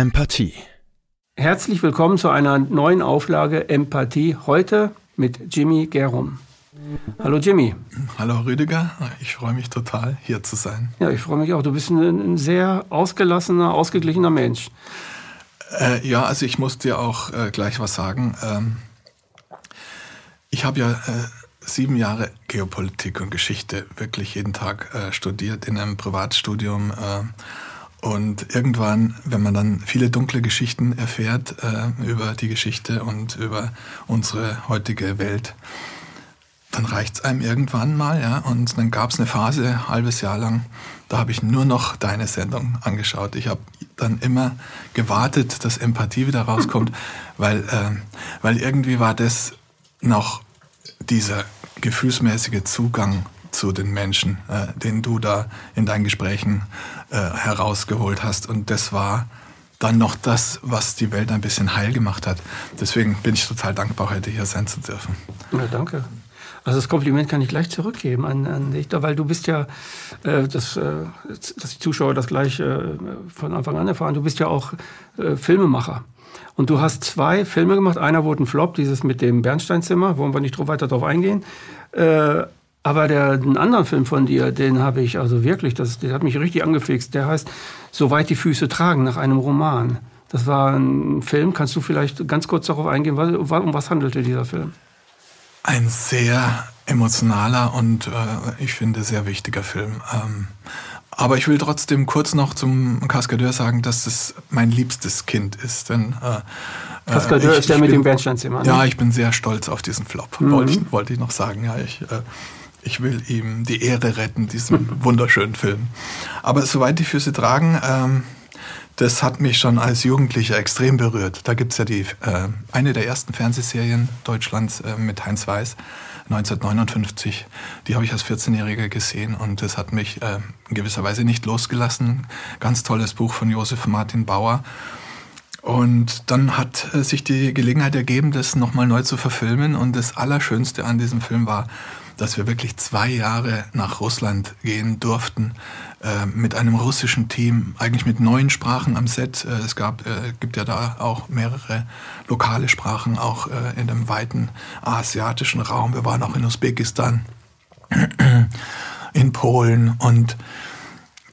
Empathie. Herzlich willkommen zu einer neuen Auflage Empathie. Heute mit Jimmy Gerum. Hallo Jimmy. Hallo Rüdiger, ich freue mich total, hier zu sein. Ja, ich freue mich auch. Du bist ein, ein sehr ausgelassener, ausgeglichener Mensch. Äh, ja, also ich muss dir auch äh, gleich was sagen. Ähm, ich habe ja äh, sieben Jahre Geopolitik und Geschichte wirklich jeden Tag äh, studiert in einem Privatstudium. Und irgendwann, wenn man dann viele dunkle Geschichten erfährt äh, über die Geschichte und über unsere heutige Welt, dann reicht es einem irgendwann mal, ja. Und dann gab es eine Phase, ein halbes Jahr lang, da habe ich nur noch deine Sendung angeschaut. Ich habe dann immer gewartet, dass Empathie wieder rauskommt, weil, äh, weil irgendwie war das noch dieser gefühlsmäßige Zugang zu den Menschen, äh, den du da in deinen Gesprächen äh, herausgeholt hast. Und das war dann noch das, was die Welt ein bisschen heil gemacht hat. Deswegen bin ich total dankbar, heute hier sein zu dürfen. Ja, danke. Also das Kompliment kann ich gleich zurückgeben an, an dich, weil du bist ja, äh, das, äh, dass die Zuschauer das gleich äh, von Anfang an erfahren, du bist ja auch äh, Filmemacher. Und du hast zwei Filme gemacht. Einer wurde ein Flop, dieses mit dem Bernsteinzimmer, wollen wir nicht weiter darauf eingehen. Äh, aber der, einen anderen Film von dir, den habe ich also wirklich, das, der hat mich richtig angefixt. Der heißt Soweit die Füße tragen, nach einem Roman. Das war ein Film. Kannst du vielleicht ganz kurz darauf eingehen, um was handelte dieser Film? Ein sehr emotionaler und äh, ich finde sehr wichtiger Film. Ähm, aber ich will trotzdem kurz noch zum Kaskadeur sagen, dass es mein liebstes Kind ist. Denn, äh, Kaskadeur ich, ist der mit bin, dem Bernsteinzimmer. Ne? Ja, ich bin sehr stolz auf diesen Flop, mhm. wollte, ich, wollte ich noch sagen. Ja, ich, äh, ich will ihm die Ehre retten, diesem wunderschönen Film. Aber soweit die Füße tragen, ähm, das hat mich schon als Jugendlicher extrem berührt. Da gibt es ja die, äh, eine der ersten Fernsehserien Deutschlands äh, mit Heinz Weiß, 1959. Die habe ich als 14-Jähriger gesehen und das hat mich äh, in gewisser Weise nicht losgelassen. Ganz tolles Buch von Josef Martin Bauer. Und dann hat äh, sich die Gelegenheit ergeben, das nochmal neu zu verfilmen. Und das Allerschönste an diesem Film war, dass wir wirklich zwei Jahre nach Russland gehen durften äh, mit einem russischen Team, eigentlich mit neun Sprachen am Set. Äh, es gab, äh, gibt ja da auch mehrere lokale Sprachen, auch äh, in dem weiten asiatischen Raum. Wir waren auch in Usbekistan, in Polen und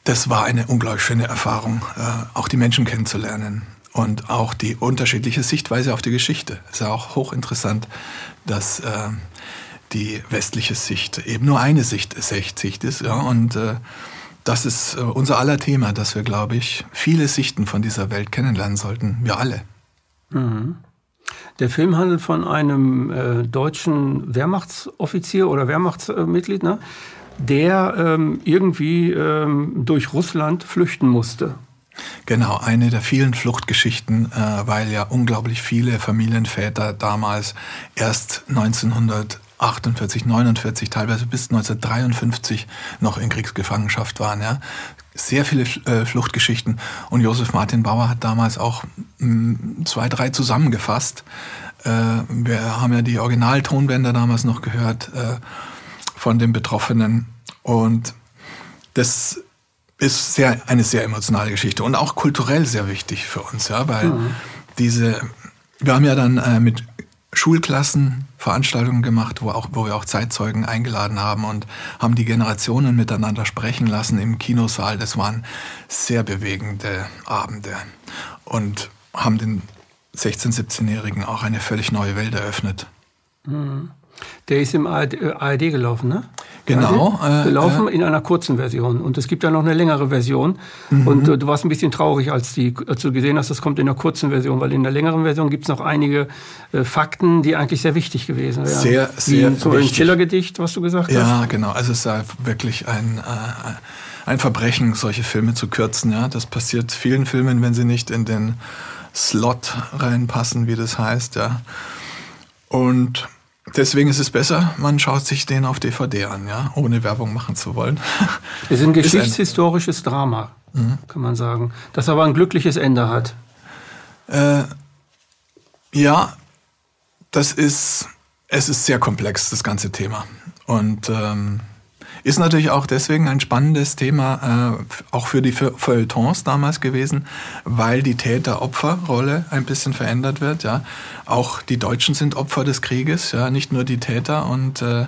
das war eine unglaublich schöne Erfahrung, äh, auch die Menschen kennenzulernen und auch die unterschiedliche Sichtweise auf die Geschichte. Es ist ja auch hochinteressant, dass äh, die westliche Sicht eben nur eine Sicht, Sicht ist. Ja? Und äh, das ist äh, unser aller Thema, dass wir, glaube ich, viele Sichten von dieser Welt kennenlernen sollten. Wir alle. Mhm. Der Film handelt von einem äh, deutschen Wehrmachtsoffizier oder Wehrmachtsmitglied, ne? der ähm, irgendwie ähm, durch Russland flüchten musste. Genau, eine der vielen Fluchtgeschichten, äh, weil ja unglaublich viele Familienväter damals erst 1900 48, 49, teilweise bis 1953 noch in Kriegsgefangenschaft waren. Ja. Sehr viele äh, Fluchtgeschichten. Und Josef Martin Bauer hat damals auch mh, mm, zwei, drei zusammengefasst. Äh, wir haben ja die Originaltonbänder damals noch gehört äh, von den Betroffenen. Und das ist sehr, eine sehr emotionale Geschichte und auch kulturell sehr wichtig für uns, ja, weil mhm. diese, wir haben ja dann äh, mit Schulklassen Veranstaltungen gemacht, wo, auch, wo wir auch Zeitzeugen eingeladen haben und haben die Generationen miteinander sprechen lassen im Kinosaal. Das waren sehr bewegende Abende und haben den 16-, 17-Jährigen auch eine völlig neue Welt eröffnet. Mhm. Der ist im ARD, ARD gelaufen, ne? Genau. Äh, gelaufen äh, in einer kurzen Version. Und es gibt ja noch eine längere Version. Mhm. Und äh, du warst ein bisschen traurig, als, die, als du gesehen hast, das kommt in der kurzen Version, weil in der längeren Version gibt es noch einige äh, Fakten, die eigentlich sehr wichtig gewesen wären. Sehr, sehr Wie so ein Schiller-Gedicht, was du gesagt ja, hast. Ja, genau. Also es ist wirklich ein, äh, ein Verbrechen, solche Filme zu kürzen. Ja? Das passiert vielen Filmen, wenn sie nicht in den Slot reinpassen, wie das heißt. Ja? Und Deswegen ist es besser, man schaut sich den auf DVD an, ja, ohne Werbung machen zu wollen. Es ist ein geschichtshistorisches Drama, mhm. kann man sagen, das aber ein glückliches Ende hat. Äh, ja, das ist, es ist sehr komplex, das ganze Thema. Und ähm, Ist natürlich auch deswegen ein spannendes Thema, äh, auch für die Feuilletons damals gewesen, weil die Täter-Opfer-Rolle ein bisschen verändert wird. Ja, auch die Deutschen sind Opfer des Krieges, ja, nicht nur die Täter und äh,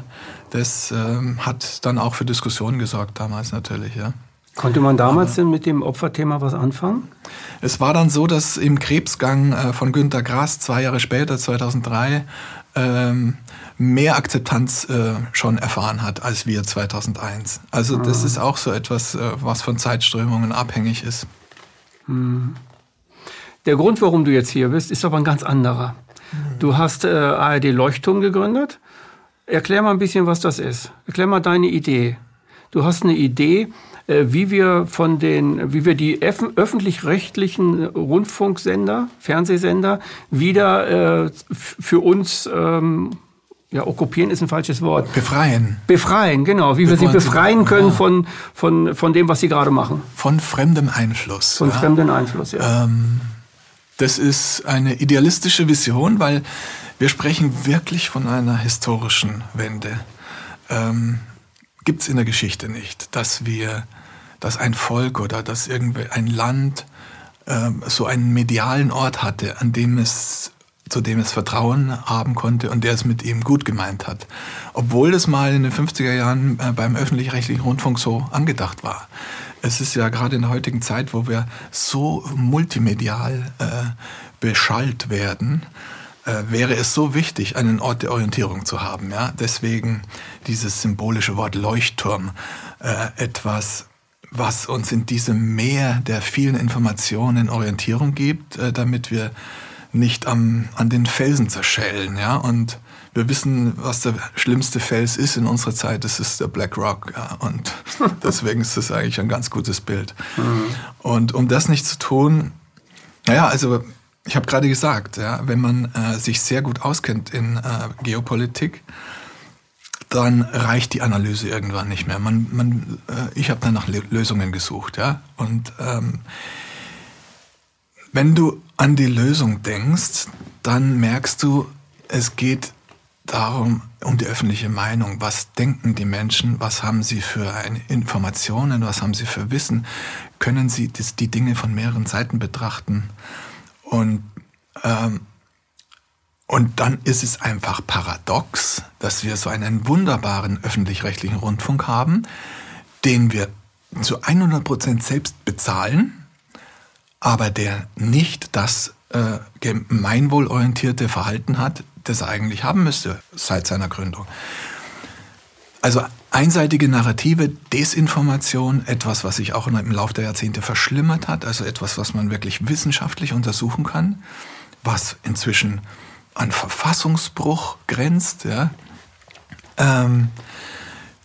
das äh, hat dann auch für Diskussionen gesorgt damals natürlich. Ja. Konnte man damals denn mit dem Opferthema was anfangen? Es war dann so, dass im Krebsgang äh, von Günter Grass zwei Jahre später, 2003, ähm, mehr Akzeptanz äh, schon erfahren hat als wir 2001. Also das ah. ist auch so etwas, äh, was von Zeitströmungen abhängig ist. Hm. Der Grund, warum du jetzt hier bist, ist aber ein ganz anderer. Hm. Du hast äh, ARD Leuchtturm gegründet. Erklär mal ein bisschen, was das ist. Erklär mal deine Idee. Du hast eine Idee, wie wir von den, wie wir die öffentlich-rechtlichen Rundfunksender, Fernsehsender wieder äh, für uns ähm, ja, okkupieren ist ein falsches Wort. Befreien. Befreien, genau. Wie wir, wir sie befreien können ja. von, von, von dem, was sie gerade machen. Von fremdem Einfluss. Von ja. fremdem Einfluss, ja. Ähm, das ist eine idealistische Vision, weil wir sprechen wirklich von einer historischen Wende. Ähm, Gibt es in der Geschichte nicht, dass wir dass ein Volk oder dass irgendwie ein Land äh, so einen medialen Ort hatte, an dem es zu dem es Vertrauen haben konnte und der es mit ihm gut gemeint hat. Obwohl das mal in den 50er Jahren äh, beim öffentlich-rechtlichen Rundfunk so angedacht war. Es ist ja gerade in der heutigen Zeit, wo wir so multimedial äh, beschallt werden, äh, wäre es so wichtig, einen Ort der Orientierung zu haben. Ja? Deswegen dieses symbolische Wort Leuchtturm, äh, etwas, was uns in diesem Meer der vielen Informationen Orientierung gibt, äh, damit wir nicht am, an den Felsen zerschellen. Ja? Und wir wissen, was der schlimmste Fels ist in unserer Zeit, das ist der Black Rock. Ja? Und deswegen ist das eigentlich ein ganz gutes Bild. Mhm. Und um das nicht zu tun, naja, also ich habe gerade gesagt, ja, wenn man äh, sich sehr gut auskennt in äh, Geopolitik, dann reicht die Analyse irgendwann nicht mehr. Man, man, äh, ich habe dann nach Lösungen gesucht, ja. Und ähm, wenn du an die Lösung denkst, dann merkst du, es geht darum, um die öffentliche Meinung. Was denken die Menschen? Was haben sie für Informationen? Was haben sie für Wissen? Können sie die Dinge von mehreren Seiten betrachten? Und ähm, und dann ist es einfach paradox, dass wir so einen wunderbaren öffentlich-rechtlichen Rundfunk haben, den wir zu 100 Prozent selbst bezahlen, aber der nicht das äh, gemeinwohlorientierte Verhalten hat, das er eigentlich haben müsste seit seiner Gründung. Also einseitige Narrative, Desinformation, etwas, was sich auch im Laufe der Jahrzehnte verschlimmert hat, also etwas, was man wirklich wissenschaftlich untersuchen kann, was inzwischen an Verfassungsbruch grenzt. Ja? Ähm,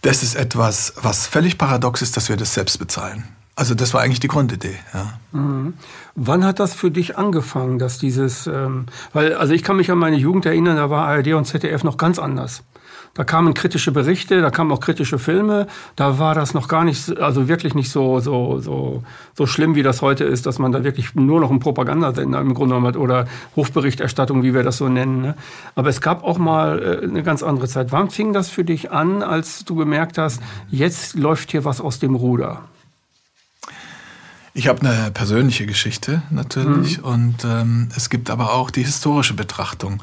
das ist etwas, was völlig paradox ist, dass wir das selbst bezahlen. Also das war eigentlich die Grundidee. Ja. Mhm. Wann hat das für dich angefangen, dass dieses, ähm, weil also ich kann mich an meine Jugend erinnern, da war ARD und ZDF noch ganz anders. Da kamen kritische Berichte, da kamen auch kritische Filme. Da war das noch gar nicht, also wirklich nicht so, so, so, so schlimm, wie das heute ist, dass man da wirklich nur noch einen Propagandasender im Grunde genommen hat oder Hofberichterstattung, wie wir das so nennen. Ne? Aber es gab auch mal äh, eine ganz andere Zeit. Wann fing das für dich an, als du gemerkt hast, jetzt läuft hier was aus dem Ruder? Ich habe eine persönliche Geschichte natürlich mhm. und ähm, es gibt aber auch die historische Betrachtung.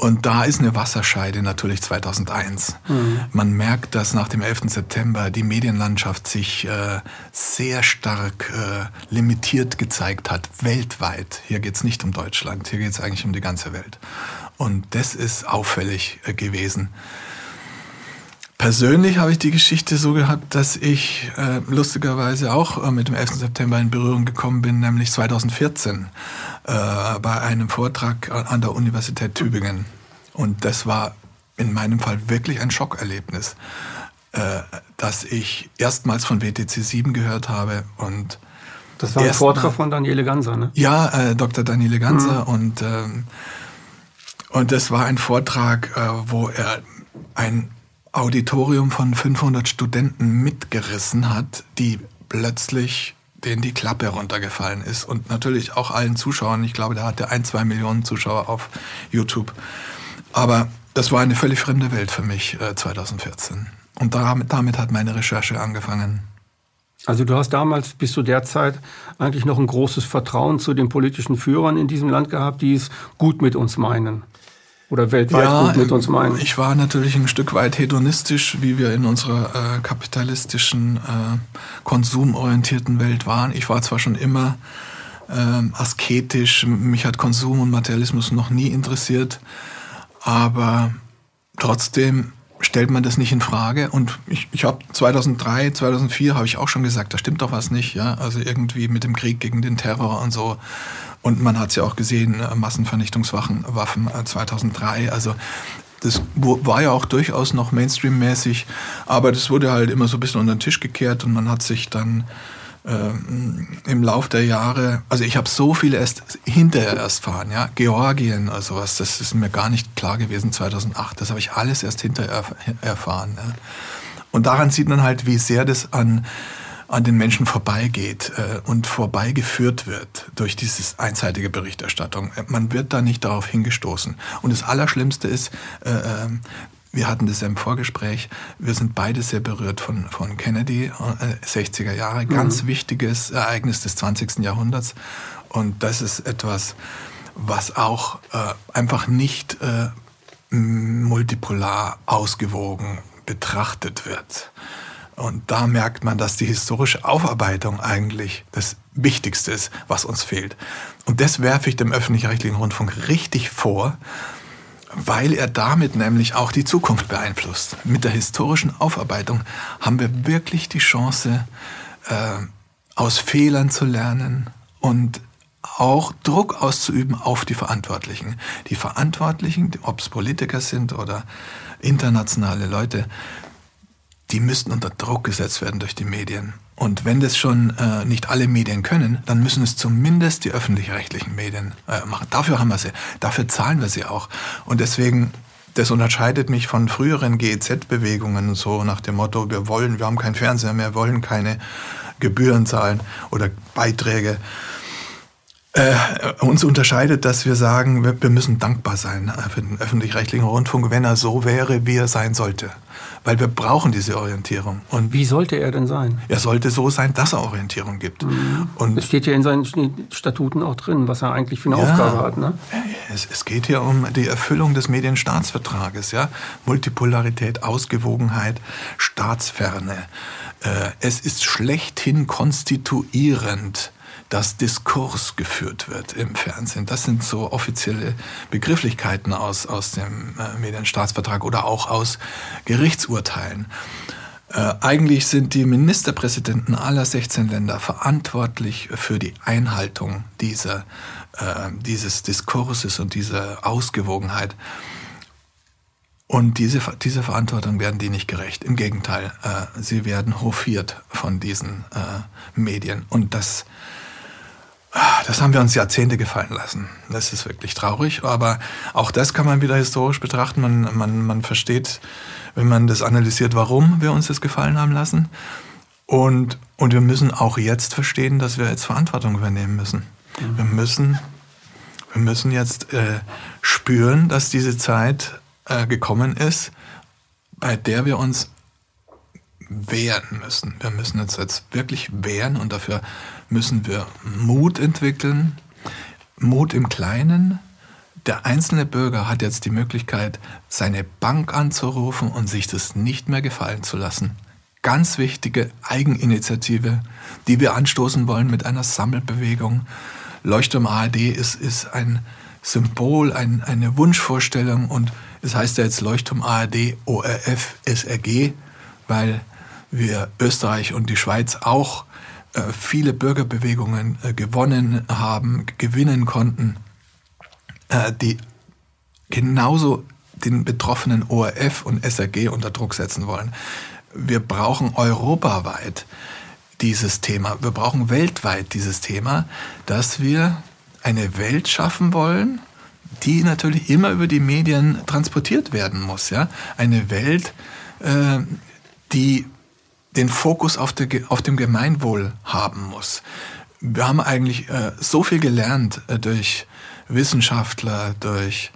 Und da ist eine Wasserscheide natürlich 2001. Mhm. Man merkt, dass nach dem 11. September die Medienlandschaft sich äh, sehr stark äh, limitiert gezeigt hat, weltweit. Hier geht es nicht um Deutschland, hier geht es eigentlich um die ganze Welt. Und das ist auffällig äh, gewesen. Persönlich habe ich die Geschichte so gehabt, dass ich äh, lustigerweise auch äh, mit dem 11. September in Berührung gekommen bin, nämlich 2014 äh, bei einem Vortrag an der Universität Tübingen. Und das war in meinem Fall wirklich ein Schockerlebnis, äh, dass ich erstmals von WTC 7 gehört habe und das war ein Vortrag von Daniele Ganser, ne? Ja, äh, Dr. Daniele Ganser mhm. und ähm, und das war ein Vortrag, äh, wo er ein Auditorium von 500 Studenten mitgerissen hat, die plötzlich denen die Klappe runtergefallen ist. Und natürlich auch allen Zuschauern. Ich glaube, da hatte ein, zwei Millionen Zuschauer auf YouTube. Aber das war eine völlig fremde Welt für mich äh, 2014. Und damit, damit hat meine Recherche angefangen. Also du hast damals bis zu der Zeit eigentlich noch ein großes Vertrauen zu den politischen Führern in diesem Land gehabt, die es gut mit uns meinen. Oder weltweit ja, gut mit uns meinen. Ich war natürlich ein Stück weit hedonistisch, wie wir in unserer äh, kapitalistischen, äh, konsumorientierten Welt waren. Ich war zwar schon immer äh, asketisch, mich hat Konsum und Materialismus noch nie interessiert, aber trotzdem stellt man das nicht in Frage. Und ich, ich habe 2003, 2004 habe ich auch schon gesagt, da stimmt doch was nicht. Ja, also irgendwie mit dem Krieg gegen den Terror und so. Und man hat es ja auch gesehen, äh, Massenvernichtungswaffen Waffen 2003. Äh, also das war ja auch durchaus noch Mainstream-mäßig, aber das wurde halt immer so ein bisschen unter den Tisch gekehrt und man hat sich dann ähm, im Lauf der Jahre, also ich habe so viele erst hinterher erst fahren, ja, Georgien oder sowas, das ist mir gar nicht klar gewesen 2008, das habe ich alles erst hinterher erfahren. Ja. Und daran sieht man halt, wie sehr das an, an den Menschen vorbeigeht äh, und vorbeigeführt wird durch diese einseitige Berichterstattung. Man wird da nicht darauf hingestoßen. Und das Allerschlimmste ist, äh, ähm, wir hatten das ja im Vorgespräch. Wir sind beide sehr berührt von, von Kennedy, äh, 60er Jahre. Ganz mhm. wichtiges Ereignis des 20. Jahrhunderts. Und das ist etwas, was auch äh, einfach nicht äh, multipolar ausgewogen betrachtet wird. Und da merkt man, dass die historische Aufarbeitung eigentlich das Wichtigste ist, was uns fehlt. Und das werfe ich dem öffentlich-rechtlichen Rundfunk richtig vor, weil er damit nämlich auch die Zukunft beeinflusst. Mit der historischen Aufarbeitung haben wir wirklich die Chance, äh, aus Fehlern zu lernen und auch Druck auszuüben auf die Verantwortlichen. Die Verantwortlichen, ob es Politiker sind oder internationale Leute, die müssten unter Druck gesetzt werden durch die Medien. Und wenn das schon äh, nicht alle Medien können, dann müssen es zumindest die öffentlich-rechtlichen Medien äh, machen. Dafür haben wir sie, dafür zahlen wir sie auch. Und deswegen, das unterscheidet mich von früheren GEZ-Bewegungen, so nach dem Motto, wir wollen, wir haben keinen Fernseher mehr, wollen keine Gebühren zahlen oder Beiträge. Äh, uns unterscheidet, dass wir sagen, wir, wir müssen dankbar sein äh, für den öffentlich-rechtlichen Rundfunk, wenn er so wäre, wie er sein sollte weil wir brauchen diese Orientierung. Und Wie sollte er denn sein? Er sollte so sein, dass er Orientierung gibt. Mhm. Und das steht ja in seinen Statuten auch drin, was er eigentlich für eine ja, Aufgabe hat. Ne? Es, es, geht hier um die Erfüllung des Medienstaatsvertrages, ja, Multipolarität, Ausgewogenheit, Staatsferne. Äh, es ist schlechthin konstituierend dass Diskurs geführt wird im Fernsehen. Das sind so offizielle Begrifflichkeiten aus, aus dem äh, Medienstaatsvertrag oder auch aus Gerichtsurteilen. Äh, eigentlich sind die Ministerpräsidenten aller 16 Länder verantwortlich für die Einhaltung dieser, äh, dieses Diskurses und dieser Ausgewogenheit. Und diese, diese Verantwortung werden die nicht gerecht. Im Gegenteil, äh, sie werden hofiert von diesen äh, Medien. Und das das haben wir uns Jahrzehnte gefallen lassen. Das ist wirklich traurig, aber auch das kann man wieder historisch betrachten. Man, man, man versteht, wenn man das analysiert, warum wir uns das gefallen haben lassen. Und, und wir müssen auch jetzt verstehen, dass wir jetzt Verantwortung übernehmen müssen. Mhm. Wir müssen, wir müssen jetzt äh, spüren, dass diese Zeit äh, gekommen ist, bei der wir uns wehren müssen. Wir müssen uns jetzt wirklich wehren und dafür müssen wir Mut entwickeln. Mut im Kleinen. Der einzelne Bürger hat jetzt die Möglichkeit, seine Bank anzurufen und sich das nicht mehr gefallen zu lassen. Ganz wichtige Eigeninitiative, die wir anstoßen wollen mit einer Sammelbewegung. Leuchtturm ARD ist, ist ein Symbol, ein, eine Wunschvorstellung und es heißt ja jetzt Leuchtturm ARD ORF SRG, weil wir Österreich und die Schweiz auch äh, viele Bürgerbewegungen äh, gewonnen haben, gewinnen konnten, äh, die genauso den betroffenen ORF und SRG unter Druck setzen wollen. Wir brauchen europaweit dieses Thema. Wir brauchen weltweit dieses Thema, dass wir eine Welt schaffen wollen, die natürlich immer über die Medien transportiert werden muss. Ja? Eine Welt, äh, die den Fokus auf, de, auf dem Gemeinwohl haben muss. Wir haben eigentlich äh, so viel gelernt äh, durch Wissenschaftler, durch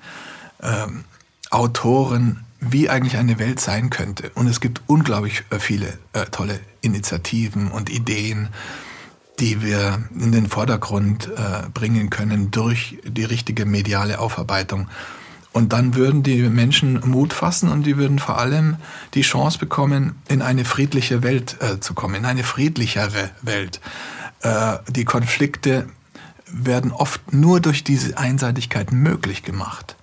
ähm, Autoren, wie eigentlich eine Welt sein könnte. Und es gibt unglaublich äh, viele äh, tolle Initiativen und Ideen, die wir in den Vordergrund äh, bringen können durch die richtige mediale Aufarbeitung. Und dann würden die Menschen Mut fassen und die würden vor allem die Chance bekommen, in eine friedliche Welt äh, zu kommen, in eine friedlichere Welt. Äh, die Konflikte werden oft nur durch diese Einseitigkeit möglich gemacht,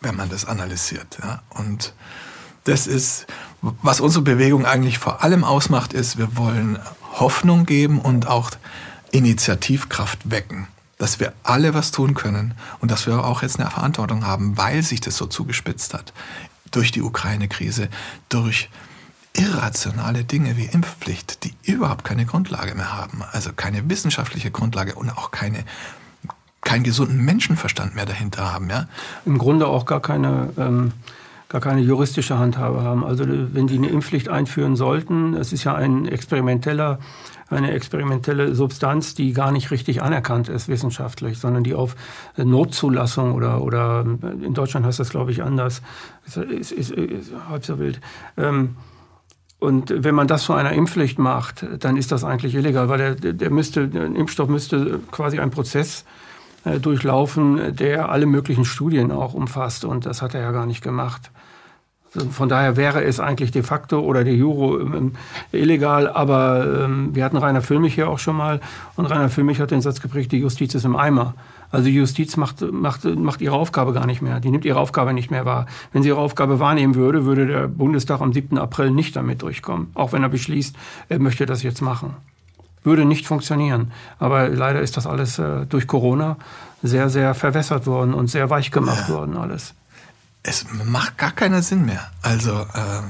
wenn man das analysiert. Ja? Und das ist, was unsere Bewegung eigentlich vor allem ausmacht, ist, wir wollen Hoffnung geben und auch Initiativkraft wecken. Dass wir alle was tun können und dass wir auch jetzt eine Verantwortung haben, weil sich das so zugespitzt hat. Durch die Ukraine-Krise, durch irrationale Dinge wie Impfpflicht, die überhaupt keine Grundlage mehr haben. Also keine wissenschaftliche Grundlage und auch keine keinen gesunden Menschenverstand mehr dahinter haben. Ja? Im Grunde auch gar keine ähm, gar keine juristische Handhabe haben. Also wenn die eine Impfpflicht einführen sollten, es ist ja ein experimenteller, eine experimentelle Substanz, die gar nicht richtig anerkannt ist wissenschaftlich, sondern die auf Notzulassung oder, oder in Deutschland heißt das, glaube ich, anders, ist, ist, ist, ist halb so wild. Ähm, und wenn man das zu einer Impfpflicht macht, dann ist das eigentlich illegal, weil der, der müsste, der Impfstoff müsste quasi ein Prozess äh, durchlaufen, der alle möglichen Studien auch umfasst. Und das hat er ja gar nicht gemacht. Von daher wäre es eigentlich de facto oder de juro ähm, illegal, aber ähm, wir hatten Rainer Füllmich hier auch schon mal und Rainer Füllmich hat den Satz geprägt, die Justiz ist im Eimer. Also die Justiz macht, macht, macht ihre Aufgabe gar nicht mehr. Die nimmt ihre Aufgabe nicht mehr wahr. Wenn sie ihre Aufgabe wahrnehmen würde, würde der Bundestag am 7. April nicht damit durchkommen. Auch wenn er beschließt, er möchte das jetzt machen. Würde nicht funktionieren. Aber leider ist das alles äh, durch Corona sehr, sehr verwässert worden und sehr weich gemacht ja. worden alles es macht gar keinen Sinn mehr. Also äh,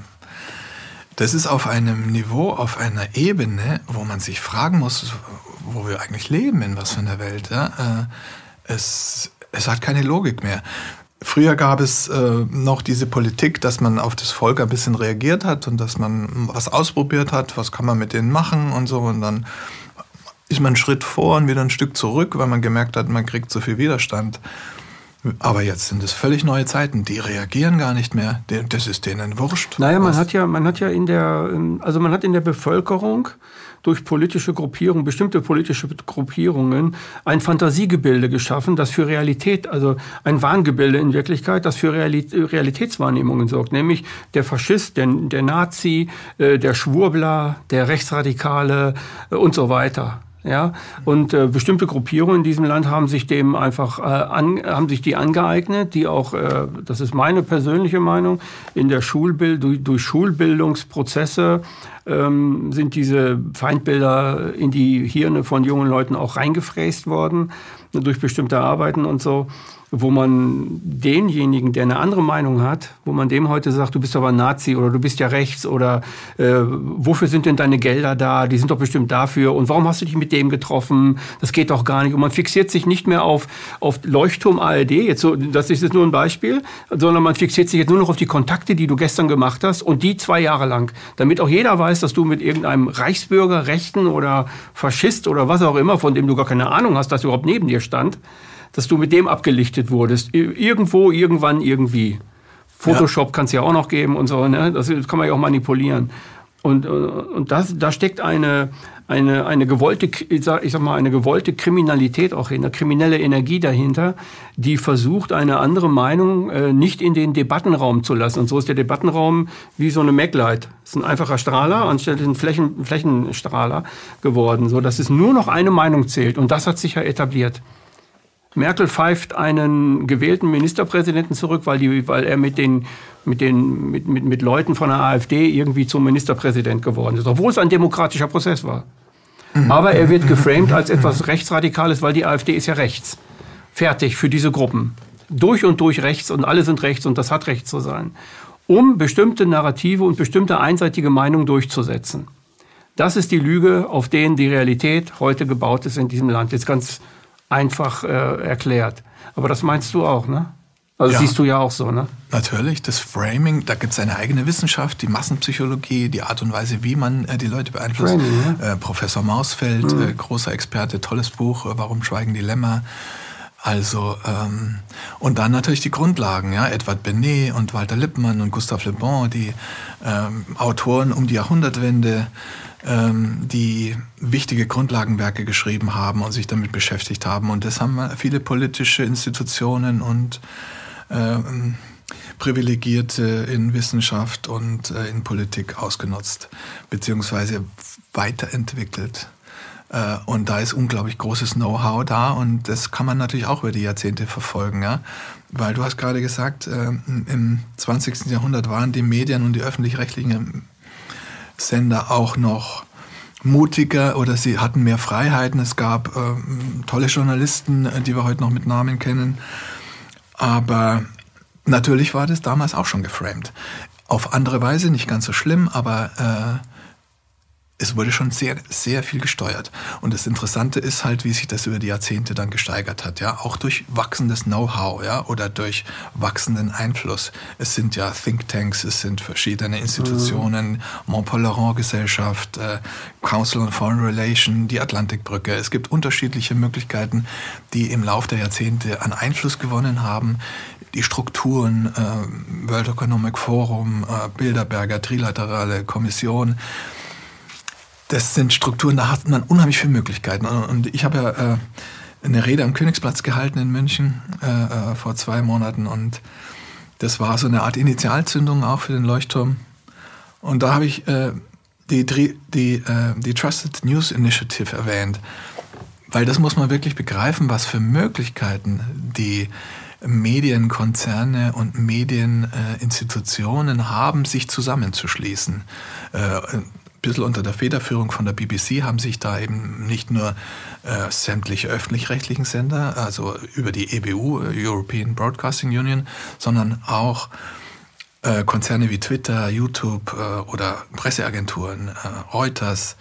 das ist auf einem Niveau, auf einer Ebene, wo man sich fragen muss, wo wir eigentlich leben, in was für einer Welt. Ja? Äh, es, es hat keine Logik mehr. Früher gab es äh, noch diese Politik, dass man auf das Volk ein bisschen reagiert hat und dass man was ausprobiert hat, was kann man mit denen machen und so. Und dann ist man einen Schritt vor und wieder ein Stück zurück, weil man gemerkt hat, man kriegt zu viel Widerstand. Aber jetzt sind es völlig neue Zeiten. Die reagieren gar nicht mehr. Das ist denen wurscht. Naja, man hat ja, man hat ja in der, ähm, also man hat in der Bevölkerung durch politische Gruppierungen, bestimmte politische Gruppierungen, ein Fantasiegebilde geschaffen, das für Realität, also ein Wahngebilde in Wirklichkeit, das für Realitätswahrnehmungen sorgt, nämlich der Faschist, der, der Nazi, äh, der Schwurbler, der Rechtsradikale äh, und so weiter. Ja, und äh, bestimmte Gruppierungen in diesem Land haben sich dem einfach äh, an, haben sich die angeeignet, die auch, äh, das ist meine persönliche Meinung, in der Schulbild durch, durch Schulbildungsprozesse ähm, sind diese Feindbilder in die Hirne von jungen Leuten auch reingefräst worden durch bestimmte Arbeiten und so wo man denjenigen, der eine andere Meinung hat, wo man dem heute sagt, du bist aber Nazi oder du bist ja rechts oder äh, wofür sind denn deine Gelder da? Die sind doch bestimmt dafür. Und warum hast du dich mit dem getroffen? Das geht doch gar nicht. Und man fixiert sich nicht mehr auf, auf Leuchtturm ARD, jetzt so, das ist jetzt nur ein Beispiel, sondern man fixiert sich jetzt nur noch auf die Kontakte, die du gestern gemacht hast und die zwei Jahre lang. Damit auch jeder weiß, dass du mit irgendeinem Reichsbürger, Rechten oder Faschist oder was auch immer, von dem du gar keine Ahnung hast, dass er überhaupt neben dir stand, dass du mit dem abgelichtet wurdest. Irgendwo, irgendwann, irgendwie. Photoshop ja. kann es ja auch noch geben und so, ne? Das kann man ja auch manipulieren. Und, äh, und das, da steckt eine, eine, eine gewollte, ich sag, ich sag mal, eine gewollte Kriminalität auch hin, eine kriminelle Energie dahinter, die versucht, eine andere Meinung äh, nicht in den Debattenraum zu lassen. Und so ist der Debattenraum wie so eine Maglite. Ist ein einfacher Strahler anstelle ein Flächen, Flächenstrahler geworden, so dass es nur noch eine Meinung zählt. Und das hat sich ja etabliert. Merkel pfeift einen gewählten Ministerpräsidenten zurück, weil, die, weil er mit den, mit, den, mit, mit, mit Leuten von der AfD irgendwie zum Ministerpräsident geworden ist, obwohl es ein demokratischer Prozess war. Mhm. Aber er wird geframed als etwas Rechtsradikales, weil die AfD ist ja rechts. Fertig für diese Gruppen. Durch und durch rechts und alle sind rechts und das hat recht zu sein. Um bestimmte Narrative und bestimmte einseitige Meinungen durchzusetzen. Das ist die Lüge, auf denen die Realität heute gebaut ist in diesem Land. Jetzt ganz einfach äh, erklärt. Aber das meinst du auch, ne? Also ja, siehst du ja auch so, ne? Natürlich, das Framing, da gibt es eine eigene Wissenschaft, die Massenpsychologie, die Art und Weise, wie man äh, die Leute beeinflusst. Framing, ja. äh, Professor Mausfeld, mhm. äh, großer Experte, tolles Buch, äh, Warum schweigen die Lämmer. Also, ähm, und dann natürlich die Grundlagen, ja, Edward Benet und Walter Lippmann und Gustave Le Bon, die ähm, Autoren um die Jahrhundertwende, die wichtige Grundlagenwerke geschrieben haben und sich damit beschäftigt haben. Und das haben viele politische Institutionen und ähm, Privilegierte in Wissenschaft und äh, in Politik ausgenutzt, beziehungsweise weiterentwickelt. Äh, und da ist unglaublich großes Know-how da und das kann man natürlich auch über die Jahrzehnte verfolgen. Ja? Weil du hast gerade gesagt, äh, im 20. Jahrhundert waren die Medien und die öffentlich-rechtlichen Sender auch noch mutiger oder sie hatten mehr Freiheiten. Es gab äh, tolle Journalisten, äh, die wir heute noch mit Namen kennen. Aber natürlich war das damals auch schon geframed. Auf andere Weise, nicht ganz so schlimm, aber äh, es wurde schon sehr, sehr viel gesteuert. Und das Interessante ist halt, wie sich das über die Jahrzehnte dann gesteigert hat, ja, auch durch wachsendes Know-how, ja, oder durch wachsenden Einfluss. Es sind ja Thinktanks, es sind verschiedene Institutionen, mhm. Montpellerin-Gesellschaft, äh, Council on Foreign Relations, die Atlantikbrücke. Es gibt unterschiedliche Möglichkeiten, die im Laufe der Jahrzehnte an Einfluss gewonnen haben. Die Strukturen, äh, World Economic Forum, äh, Bilderberger, Trilaterale Kommission, das sind Strukturen, da hat man unheimlich viele Möglichkeiten. Und ich habe ja äh, eine Rede am Königsplatz gehalten in München äh, äh, vor zwei Monaten und das war so eine Art Initialzündung auch für den Leuchtturm. Und da habe ich äh, die, die, äh, die Trusted News Initiative erwähnt, weil das muss man wirklich begreifen, was für Möglichkeiten die Medienkonzerne und Medieninstitutionen haben, sich zusammenzuschließen. Äh, bisschen unter der Federführung von der BBC haben sich da eben nicht nur äh, sämtliche öffentlich-rechtlichen Sender, also über die EBU, äh, European Broadcasting Union, sondern auch äh, Konzerne wie Twitter, YouTube äh, oder Presseagenturen, äh, Reuters,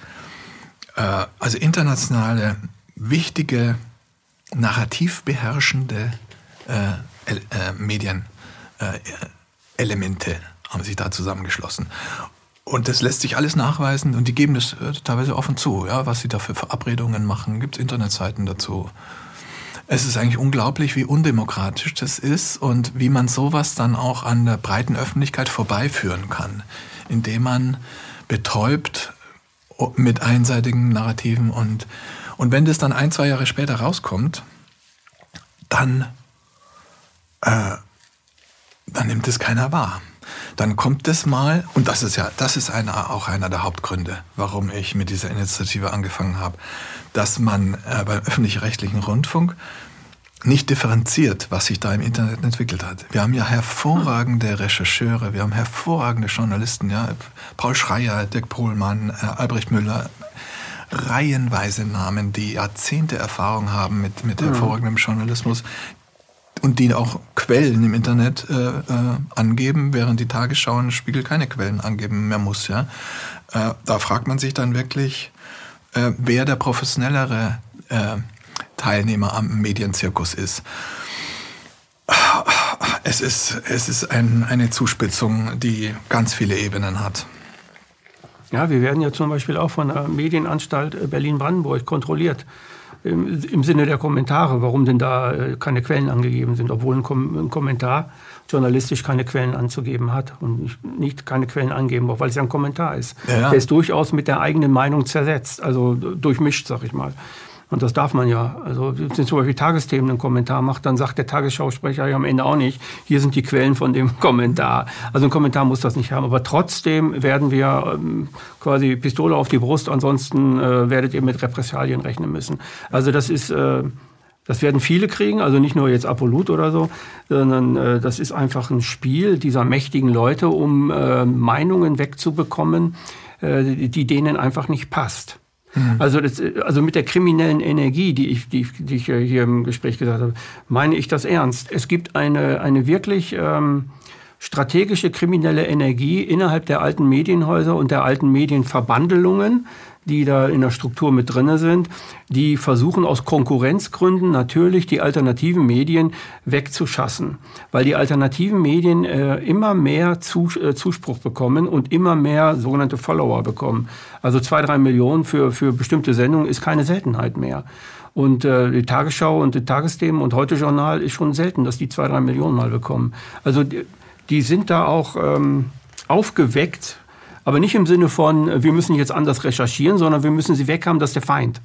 äh, also internationale, wichtige, narrativ beherrschende Medienelemente haben sich da zusammengeschlossen. Und das lässt sich alles nachweisen und die geben das äh, teilweise offen zu, ja, was sie da für Verabredungen machen. Gibt Internetseiten dazu. Es ist eigentlich unglaublich, wie undemokratisch das ist und wie man sowas dann auch an der breiten Öffentlichkeit vorbeiführen kann, indem man betäubt mit einseitigen Narrativen und, und wenn das dann ein, zwei Jahre später rauskommt, dann, äh, dann nimmt es keiner wahr dann kommt es mal, und das ist ja, das ist einer, auch einer der Hauptgründe, warum ich mit dieser Initiative angefangen habe, dass man äh, beim öffentlich-rechtlichen Rundfunk nicht differenziert, was sich da im Internet entwickelt hat. Wir haben ja hervorragende Rechercheure, wir haben hervorragende Journalisten, ja, Paul Schreier, Dirk Pohlmann, äh, Albrecht Müller, reihenweise Namen, die Jahrzehnte Erfahrung haben mit, mit hervorragendem Journalismus, und die auch Quellen im Internet äh, äh, angeben, während die Tagesschau und Spiegel keine Quellen angeben mehr muss. Ja? Äh, da fragt man sich dann wirklich, äh, wer der professionellere äh, Teilnehmer am Medienzirkus ist. Es ist, es ist ein, eine Zuspitzung, die ganz viele Ebenen hat. Ja, wir werden ja zum Beispiel auch von der Medienanstalt Berlin-Brandenburg kontrolliert im, im Sinne der Kommentare, warum denn da äh, keine Quellen angegeben sind, obwohl ein, Kom ein Kommentar journalistisch keine Quellen anzugeben hat und nicht, nicht keine Quellen angeben, weil es ja ein Kommentar ist. Ja, ja. Der ist durchaus mit der eigenen Meinung zersetzt, also durchmischt, sag ich mal. Und das darf man ja. Also wenn zum Beispiel Tagesthemen einen Kommentar macht, dann sagt der Tagesschausprecher ja am Ende auch nicht, hier sind die Quellen von dem Kommentar. Also ein Kommentar muss das nicht haben. Aber trotzdem werden wir ähm, quasi Pistole auf die Brust, ansonsten äh, werdet ihr mit Repressalien rechnen müssen. Also das ist... Äh, das werden viele kriegen, also nicht nur jetzt Apollut oder so, sondern äh, das ist einfach ein Spiel dieser mächtigen Leute, um äh, Meinungen wegzubekommen, äh, die denen einfach nicht passt. Mhm. Also, das, also mit der kriminellen Energie, die ich, die, die ich hier im Gespräch gesagt habe, meine ich das ernst. Es gibt eine, eine wirklich ähm, strategische kriminelle Energie innerhalb der alten Medienhäuser und der alten Medienverbandelungen, die da in der Struktur mit drinne sind, die versuchen aus Konkurrenzgründen natürlich die alternativen Medien wegzuschassen, weil die alternativen Medien äh, immer mehr Zus äh, Zuspruch bekommen und immer mehr sogenannte Follower bekommen. Also zwei, drei Millionen für, für bestimmte Sendungen ist keine Seltenheit mehr. Und äh, die Tagesschau und die Tagesthemen und heute Journal ist schon selten, dass die zwei, drei Millionen mal bekommen. Also die, die sind da auch ähm, aufgeweckt, aber nicht im Sinne von, wir müssen jetzt anders recherchieren, sondern wir müssen sie weghaben, das ist der Feind.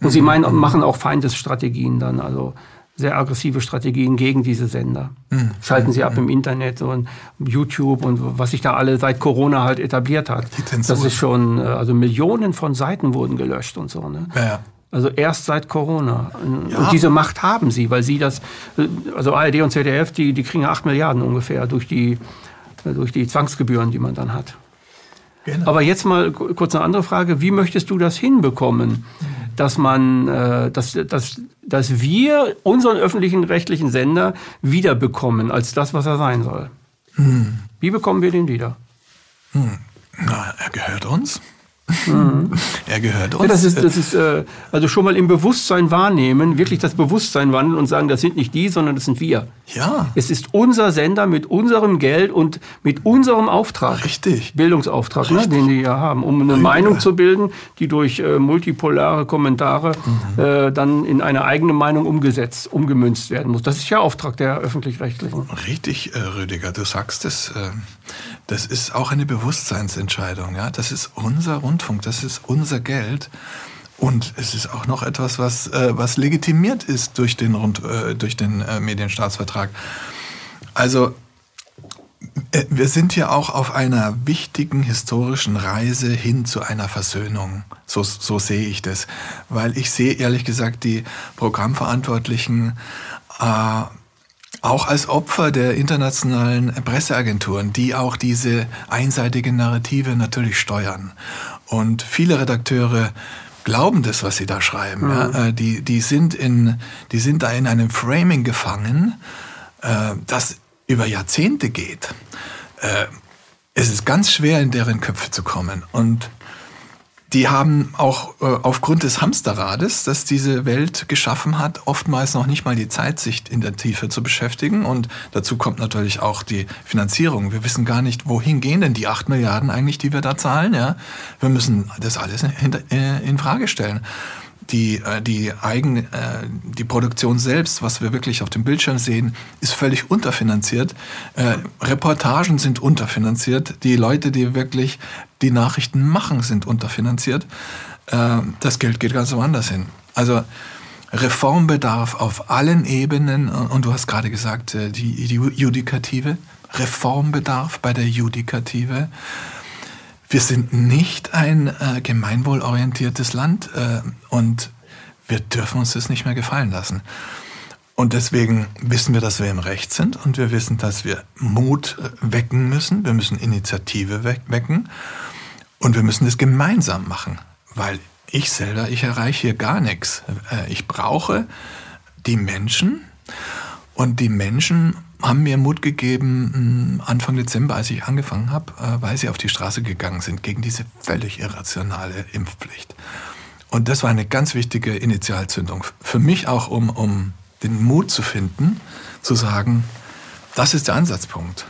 Und mhm. sie meinen, machen auch Feindesstrategien dann, also sehr aggressive Strategien gegen diese Sender. Mhm. Schalten sie ab mhm. im Internet und YouTube und was sich da alle seit Corona halt etabliert hat. Das ist schon, äh, also Millionen von Seiten wurden gelöscht und so. Ne? Ja, Also erst seit Corona. Ja. Und diese Macht haben sie, weil sie das, also ARD und ZDF, die, die kriegen 8 Milliarden ungefähr durch die, durch die Zwangsgebühren, die man dann hat. Genau. Aber jetzt mal kurz eine andere Frage. Wie möchtest du das hinbekommen, dass man, äh, dass, dass, dass wir unseren öffentlichen rechtlichen Sender wiederbekommen als das, was er sein soll? Hm. Wie bekommen wir den wieder? Hm. Na, er gehört uns. Mhm. Er gehört uns. Ja, das ist, das ist äh, also schon mal im Bewusstsein wahrnehmen, wirklich das Bewusstsein wandeln und sagen, das sind nicht die, sondern das sind wir. Ja. Es ist unser Sender mit unserem Geld und mit unserem Auftrag. Richtig. Bildungsauftrag, Richtig. Ne, den die ja haben, um eine Richtig. Meinung zu bilden, die durch äh, multipolare Kommentare mhm. äh, dann in eine eigene Meinung umgesetzt, umgemünzt werden muss. Das ist ja Auftrag der öffentlich-rechtlichen. Richtig, äh, Rüdiger, du sagst es. Das ist auch eine Bewusstseinsentscheidung. Ja, das ist unser Rundfunk, das ist unser Geld. Und es ist auch noch etwas, was, äh, was legitimiert ist durch den, Rund, äh, durch den äh, Medienstaatsvertrag. Also äh, wir sind hier auch auf einer wichtigen historischen Reise hin zu einer Versöhnung. So, so sehe ich das. Weil ich sehe ehrlich gesagt die Programmverantwortlichen äh, auch als Opfer der internationalen Presseagenturen, die auch diese einseitige Narrative natürlich steuern. Und viele Redakteure glauben das, was sie da schreiben. Mhm. Ja? Äh, die, die, sind in, die sind da in einem Framing gefangen, äh, das über Jahrzehnte geht. Äh, es ist ganz schwer, in deren Köpfe zu kommen. Und die haben auch äh, aufgrund des Hamsterrades, das diese Welt geschaffen hat, oftmals noch nicht mal die Zeit, sich in der Tiefe zu beschäftigen. Und dazu kommt natürlich auch die Finanzierung. Wir wissen gar nicht, wohin gehen denn die acht Milliarden eigentlich, die wir da zahlen. Ja? Wir müssen das alles in, äh, in Frage stellen die, äh, die, eigen, äh, die Produktion selbst, was wir wirklich auf dem Bildschirm sehen, ist völlig unterfinanziert. Äh, Reportagen sind unterfinanziert. Die Leute, die wirklich die Nachrichten machen, sind unterfinanziert. Das Geld geht ganz woanders hin. Also Reformbedarf auf allen Ebenen. Und du hast gerade gesagt, die Judikative. Reformbedarf bei der Judikative. Wir sind nicht ein äh, gemeinwohlorientiertes Land äh, und wir dürfen uns das nicht mehr gefallen lassen. Und deswegen wissen wir, dass wir im Recht sind und wir wissen, dass wir Mut äh, wecken müssen. Wir müssen Initiative wecken und wir müssen das gemeinsam machen, weil ich selber, ich erreiche hier gar nichts. Äh, ich brauche die Menschen und die Menschen haben mir Mut gegeben Anfang Dezember, als ich angefangen habe, äh, weil sie auf die Straße gegangen sind gegen diese völlig irrationale Impfpflicht. Und das war eine ganz wichtige Initialzündung. Für mich auch, um, um den Mut zu finden, zu sagen, das ist der Ansatzpunkt.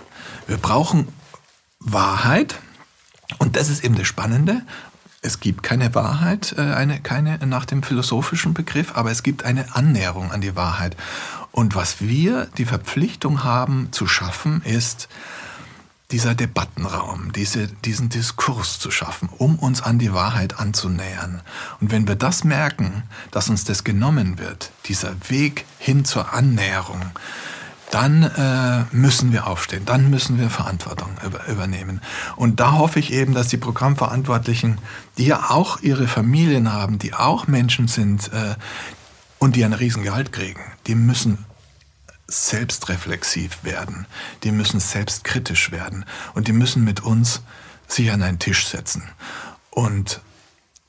Wir brauchen Wahrheit. Und das ist eben das Spannende. Es gibt keine Wahrheit, äh, eine, keine nach dem philosophischen Begriff, aber es gibt eine Annäherung an die Wahrheit. Und was wir die Verpflichtung haben zu schaffen, ist dieser Debattenraum, diese, diesen Diskurs zu schaffen, um uns an die Wahrheit anzunähern. Und wenn wir das merken, dass uns das genommen wird, dieser Weg hin zur Annäherung, dann äh, müssen wir aufstehen, dann müssen wir Verantwortung über, übernehmen. Und da hoffe ich eben, dass die Programmverantwortlichen, die ja auch ihre Familien haben, die auch Menschen sind, äh, und die ein Riesengehalt kriegen, die müssen selbstreflexiv werden, die müssen selbstkritisch werden und die müssen mit uns sich an einen Tisch setzen und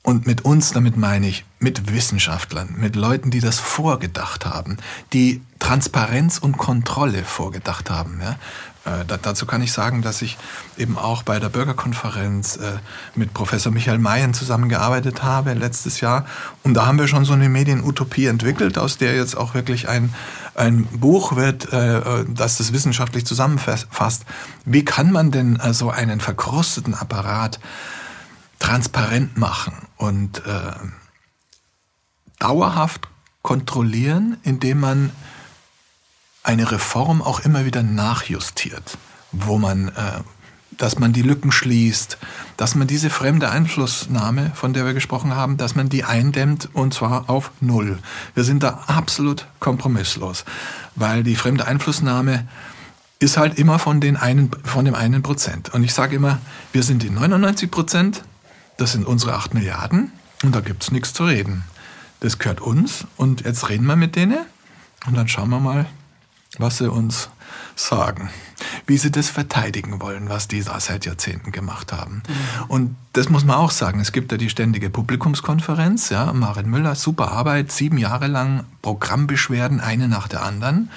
Und mit uns, damit meine ich, mit Wissenschaftlern, mit Leuten, die das vorgedacht haben, die Transparenz und Kontrolle vorgedacht haben. Ja? Äh, dazu kann ich sagen, dass ich eben auch bei der Bürgerkonferenz äh, mit Professor Michael Mayen zusammengearbeitet habe letztes Jahr. Und da haben wir schon so eine Medienutopie entwickelt, aus der jetzt auch wirklich ein, ein Buch wird, äh, das das wissenschaftlich zusammenfasst. Wie kann man denn äh, so einen verkrusteten Apparat transparent machen und äh, dauerhaft kontrollieren, indem man eine Reform auch immer wieder nachjustiert, wo man, äh, dass man die Lücken schließt, dass man diese fremde Einflussnahme, von der wir gesprochen haben, dass man die eindämmt und zwar auf Null. Wir sind da absolut kompromisslos, weil die fremde Einflussnahme ist halt immer von, den einen, von dem einen Prozent. Und ich sage immer, wir sind die 99 Prozent, das sind unsere 8 Milliarden und da gibt es nichts zu reden. Das gehört uns und jetzt reden wir mit denen und dann schauen wir mal, was sie uns sagen, wie sie das verteidigen wollen, was die da seit Jahrzehnten gemacht haben. Mhm. Und das muss man auch sagen. Es gibt ja die ständige Publikumskonferenz, ja, Marin Müller, super Arbeit, sieben Jahre lang Programmbeschwerden, eine nach der anderen.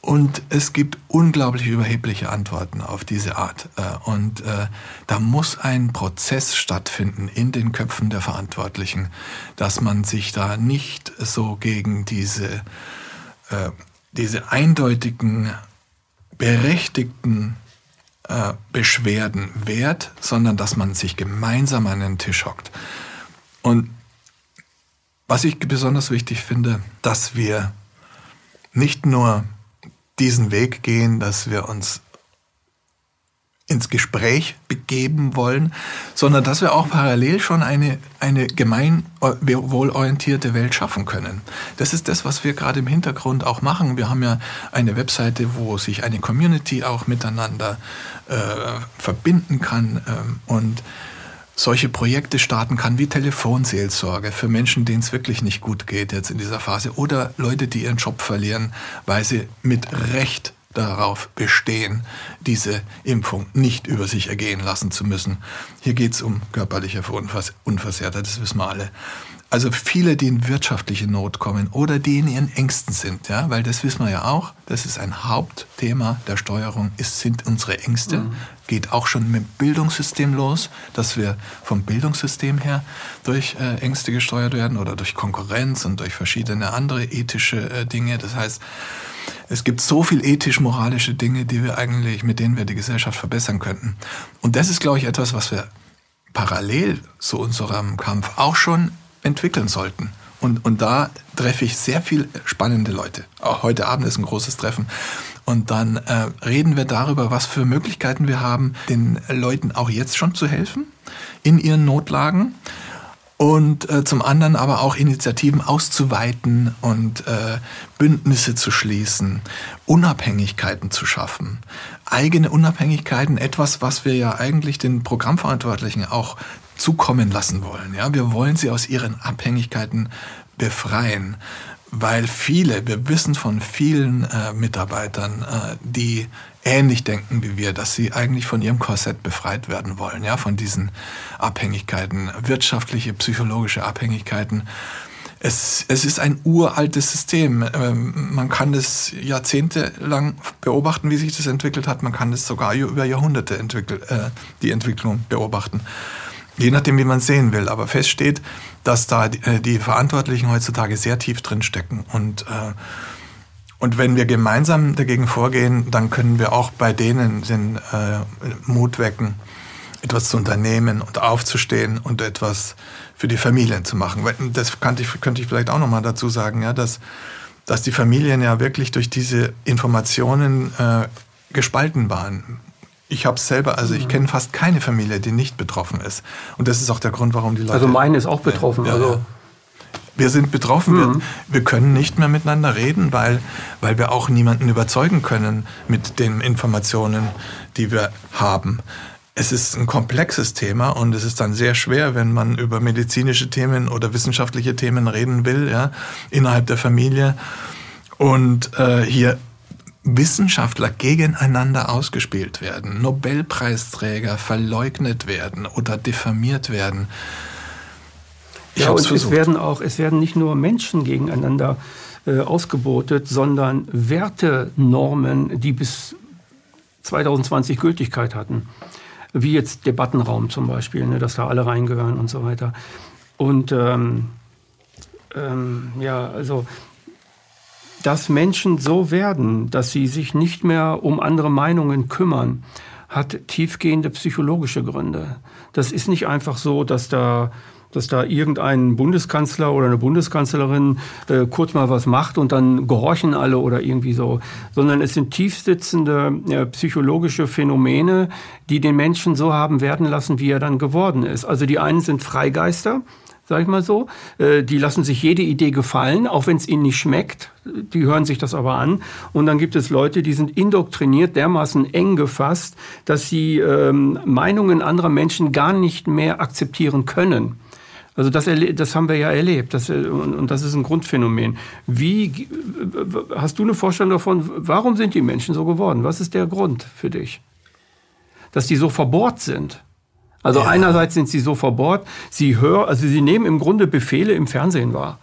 Und es gibt unglaublich überhebliche Antworten auf diese Art. Äh, und äh, da muss ein Prozess stattfinden in den Köpfen der Verantwortlichen, dass man sich da nicht so gegen diese äh, diese eindeutigen, berechtigten äh, Beschwerden wehrt, sondern dass man sich gemeinsam an den Tisch hockt. Und was ich besonders wichtig finde, dass wir nicht nur diesen Weg gehen, dass wir uns ins Gespräch begeben wollen, sondern dass wir auch parallel schon eine, eine gemeinwohlorientierte Welt schaffen können. Das ist das, was wir gerade im Hintergrund auch machen. Wir haben ja eine Webseite, wo sich eine Community auch miteinander äh, verbinden kann ähm, und solche Projekte starten kann wie Telefonseelsorge für Menschen, denen es wirklich nicht gut geht jetzt in dieser Phase oder Leute, die ihren Job verlieren, weil sie mit Recht darauf bestehen, diese Impfung nicht über sich ergehen lassen zu müssen. Hier geht es um körperliche Unversehrtheit, das wissen wir alle. Also viele, die in wirtschaftliche Not kommen oder die in ihren Ängsten sind, ja, weil das wissen wir ja auch, das ist ein Hauptthema der Steuerung, ist, sind unsere Ängste. Mhm. Geht auch schon mit dem Bildungssystem los, dass wir vom Bildungssystem her durch äh, Ängste gesteuert werden oder durch Konkurrenz und durch verschiedene andere ethische äh, Dinge. Das heißt, es gibt so viel ethisch-moralische Dinge, die wir eigentlich, mit denen wir die Gesellschaft verbessern könnten. Und das ist, glaube ich, etwas, was wir parallel zu unserem Kampf auch schon entwickeln sollten. Und, und da treffe ich sehr viel spannende Leute. Auch heute Abend ist ein großes Treffen. Und dann äh, reden wir darüber, was für Möglichkeiten wir haben, den Leuten auch jetzt schon zu helfen in ihren Notlagen und äh, zum anderen aber auch Initiativen auszuweiten und äh, Bündnisse zu schließen, Unabhängigkeiten zu schaffen, eigene Unabhängigkeiten, etwas, was wir ja eigentlich den Programmverantwortlichen auch zukommen lassen wollen. Ja, wir wollen sie aus ihren Abhängigkeiten befreien, weil viele, wir wissen von vielen äh, Mitarbeitern, äh, die ähnlich denken wie wir, dass sie eigentlich von ihrem Korsett befreit werden wollen, ja, von diesen Abhängigkeiten, wirtschaftliche, psychologische Abhängigkeiten. Es, es ist ein uraltes System. Ähm, man kann das jahrzehntelang beobachten, wie sich das entwickelt hat. Man kann das sogar über Jahrhunderte entwickelt, äh, die Entwicklung beobachten. Je nachdem, wie man sehen will. Aber fest steht, dass da die, äh, Verantwortlichen heutzutage sehr tief drin stecken und äh, und wenn wir gemeinsam dagegen vorgehen, dann können wir auch bei denen den äh, Mut wecken, etwas zu unternehmen und aufzustehen und etwas für die Familien zu machen. Das könnte ich, könnte ich vielleicht auch nochmal dazu sagen, ja, dass, dass die Familien ja wirklich durch diese Informationen äh, gespalten waren. Ich habe selber, also ich mhm. kenne fast keine Familie, die nicht betroffen ist. Und das ist auch der Grund, warum die Leute. Also meine ist auch betroffen. Ja, also wir sind betroffen, mhm. wir, wir, können nicht mehr miteinander reden, weil, weil wir auch niemanden überzeugen können mit den Informationen, die wir haben. Es ist ein komplexes Thema und es ist dann sehr schwer, wenn man über medizinische Themen oder wissenschaftliche Themen reden will, ja, innerhalb der Familie. Und äh, hier Wissenschaftler gegeneinander ausgespielt werden, Nobelpreisträger verleugnet werden oder diffamiert werden. Ich ja, und versucht. es werden auch, es werden nicht nur Menschen gegeneinander äh, ausgebotet, sondern Wertenormen, die bis 2020 Gültigkeit hatten. Wie jetzt Debattenraum zum Beispiel, ne, dass da alle reingehören und so weiter. Und ähm, ähm, ja, also dass Menschen so werden, dass sie sich nicht mehr um andere Meinungen kümmern, hat tiefgehende psychologische Gründe. Das ist nicht einfach so, dass da dass da irgendein Bundeskanzler oder eine Bundeskanzlerin äh, kurz mal was macht und dann gehorchen alle oder irgendwie so, sondern es sind tiefsitzende äh, psychologische Phänomene, die den Menschen so haben werden lassen, wie er dann geworden ist. Also die einen sind Freigeister, sag ich mal so. Äh, die lassen sich jede Idee gefallen, auch wenn es ihnen nicht schmeckt. Die hören sich das aber an. Und dann gibt es Leute, die sind indoktriniert, dermaßen eng gefasst, dass sie ähm, Meinungen anderer Menschen gar nicht mehr akzeptieren können. Also das, das haben wir ja erlebt das, äh, und das ist ein Grundphänomen. Wie hast du eine Vorstellung davon, warum sind die Menschen so geworden? Was ist der Grund für dich? Dass die so verbohrt sind? Also ja. einerseits sind sie so verbohrt, sie hören, also sie nehmen im Grunde Befehle im Fernsehen wahr.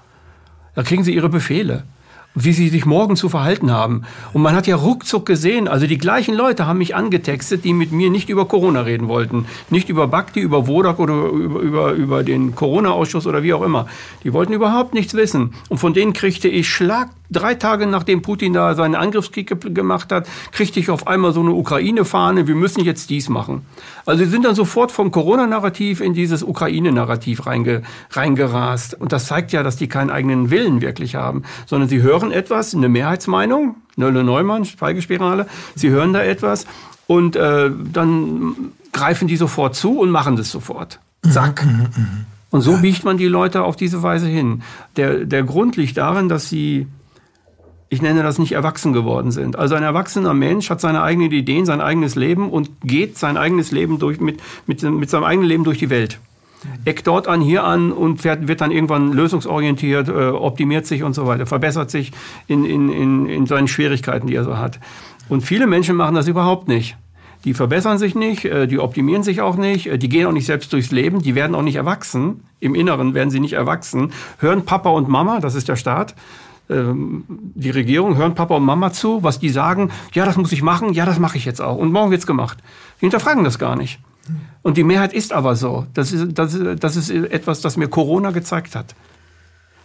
Da kriegen sie ihre Befehle wie sie sich morgen zu verhalten haben. Und man hat ja ruckzuck gesehen, also die gleichen Leute haben mich angetextet, die mit mir nicht über Corona reden wollten. Nicht über Bakti, über Wodak oder über, über, über den Corona-Ausschuss oder wie auch immer. Die wollten überhaupt nichts wissen. Und von denen kriegte ich Schlag drei Tage nachdem Putin da seinen Angriffskrieg gemacht hat, kriegte ich auf einmal so eine Ukraine-Fahne, wir müssen jetzt dies machen. Also sie sind dann sofort vom Corona-Narrativ in dieses Ukraine-Narrativ reinge, reingerast. Und das zeigt ja, dass die keinen eigenen Willen wirklich haben, sondern sie hören etwas, eine Mehrheitsmeinung, Nölle Neumann, Schweigespirale, sie hören da etwas und äh, dann greifen die sofort zu und machen das sofort. Zack. Mhm, mh, mh. Und so biegt man die Leute auf diese Weise hin. Der, der Grund liegt darin, dass sie ich nenne das nicht erwachsen geworden sind. Also ein erwachsener Mensch hat seine eigenen Ideen, sein eigenes Leben und geht sein eigenes Leben durch, mit, mit, mit seinem eigenen Leben durch die Welt. Eckt dort an, hier an und fährt, wird dann irgendwann lösungsorientiert, äh, optimiert sich und so weiter, verbessert sich in, in, in, in seinen Schwierigkeiten, die er so hat. Und viele Menschen machen das überhaupt nicht. Die verbessern sich nicht, äh, die optimieren sich auch nicht, äh, die gehen auch nicht selbst durchs Leben, die werden auch nicht erwachsen. Im Inneren werden sie nicht erwachsen. Hören Papa und Mama, das ist der Staat, ähm, die Regierung, hören Papa und Mama zu, was die sagen, ja, das muss ich machen, ja, das mache ich jetzt auch. Und morgen wird's gemacht. Die hinterfragen das gar nicht. Und die Mehrheit ist aber so. Das ist, das, das ist etwas, das mir Corona gezeigt hat.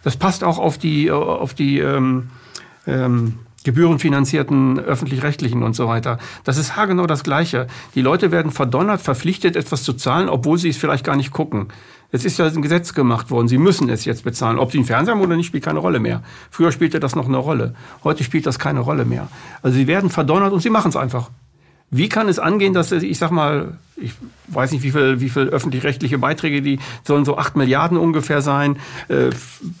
Das passt auch auf die, auf die ähm, ähm, gebührenfinanzierten öffentlich-rechtlichen und so weiter. Das ist haargenau das Gleiche. Die Leute werden verdonnert, verpflichtet, etwas zu zahlen, obwohl sie es vielleicht gar nicht gucken. Es ist ja ein Gesetz gemacht worden. Sie müssen es jetzt bezahlen. Ob Sie einen Fernseher haben oder nicht, spielt keine Rolle mehr. Früher spielte das noch eine Rolle. Heute spielt das keine Rolle mehr. Also Sie werden verdonnert und Sie machen es einfach. Wie kann es angehen, dass ich sag mal, ich weiß nicht, wie viel, wie viel öffentlich-rechtliche Beiträge, die sollen so acht Milliarden ungefähr sein, äh,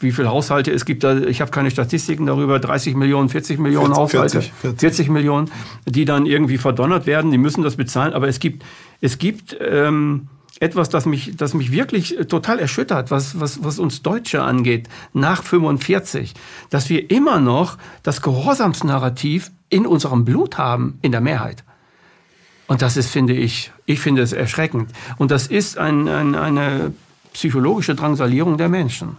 wie viele Haushalte es gibt da, ich habe keine Statistiken darüber, 30 Millionen, 40 Millionen 40, Haushalte, 40, 40. 40, Millionen, die dann irgendwie verdonnert werden, die müssen das bezahlen, aber es gibt, es gibt ähm, etwas, das mich, das mich wirklich total erschüttert, was, was, was uns Deutsche angeht, nach 45, dass wir immer noch das Gehorsamsnarrativ in unserem Blut haben, in der Mehrheit. Und das ist, finde ich, ich finde es erschreckend. Und das ist ein, ein, eine psychologische Drangsalierung der Menschen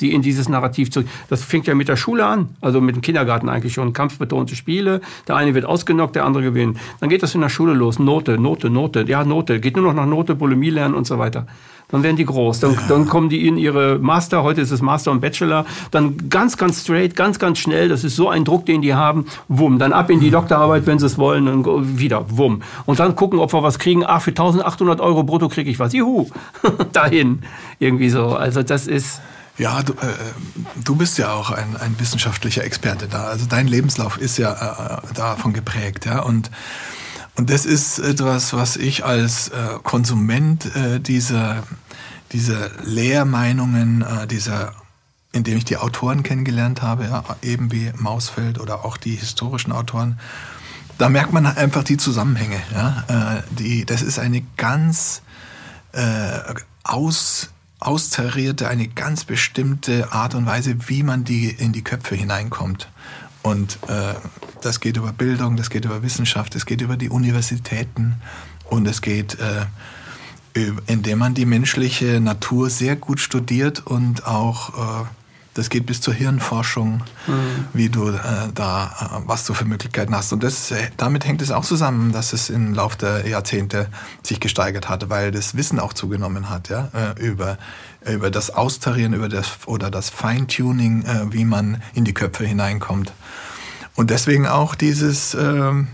sie in dieses Narrativ zurück. Das fängt ja mit der Schule an, also mit dem Kindergarten eigentlich schon. Kampfbetonte Spiele, der eine wird ausgenockt, der andere gewinnt. Dann geht das in der Schule los, Note, Note, Note, ja, Note, geht nur noch nach Note, Bulimie lernen und so weiter. Dann werden die groß. Dann, ja. dann kommen die in ihre Master, heute ist es Master und Bachelor, dann ganz, ganz straight, ganz, ganz schnell, das ist so ein Druck, den die haben, wumm, dann ab in die Doktorarbeit, wenn sie es wollen, und wieder, wumm. Und dann gucken, ob wir was kriegen, ah, für 1800 Euro brutto kriege ich was, juhu, dahin, irgendwie so. Also das ist... Ja, du, äh, du bist ja auch ein, ein wissenschaftlicher Experte da. Also dein Lebenslauf ist ja äh, davon geprägt, ja. Und, und das ist etwas, was ich als äh, Konsument äh, dieser, dieser Lehrmeinungen, äh, dieser indem ich die Autoren kennengelernt habe, ja, eben wie Mausfeld oder auch die historischen Autoren, da merkt man einfach die Zusammenhänge. Ja? Äh, die, das ist eine ganz äh, aus austarierte, eine ganz bestimmte Art und Weise, wie man die in die Köpfe hineinkommt. Und äh, das geht über Bildung, das geht über Wissenschaft, es geht über die Universitäten und es geht äh, Indem man die menschliche Natur sehr gut studiert und auch, äh, das geht bis zur Hirnforschung, mhm. wie du äh, da, äh, was du für Möglichkeiten hast. Und das, äh, damit hängt es auch zusammen, dass es im Laufe der Jahrzehnte sich gesteigert hat, weil das Wissen auch zugenommen hat, ja, äh, über, über das Austarieren, über das, oder das Feintuning, wie man in die Köpfe hineinkommt. Und deswegen auch dieses, ähm,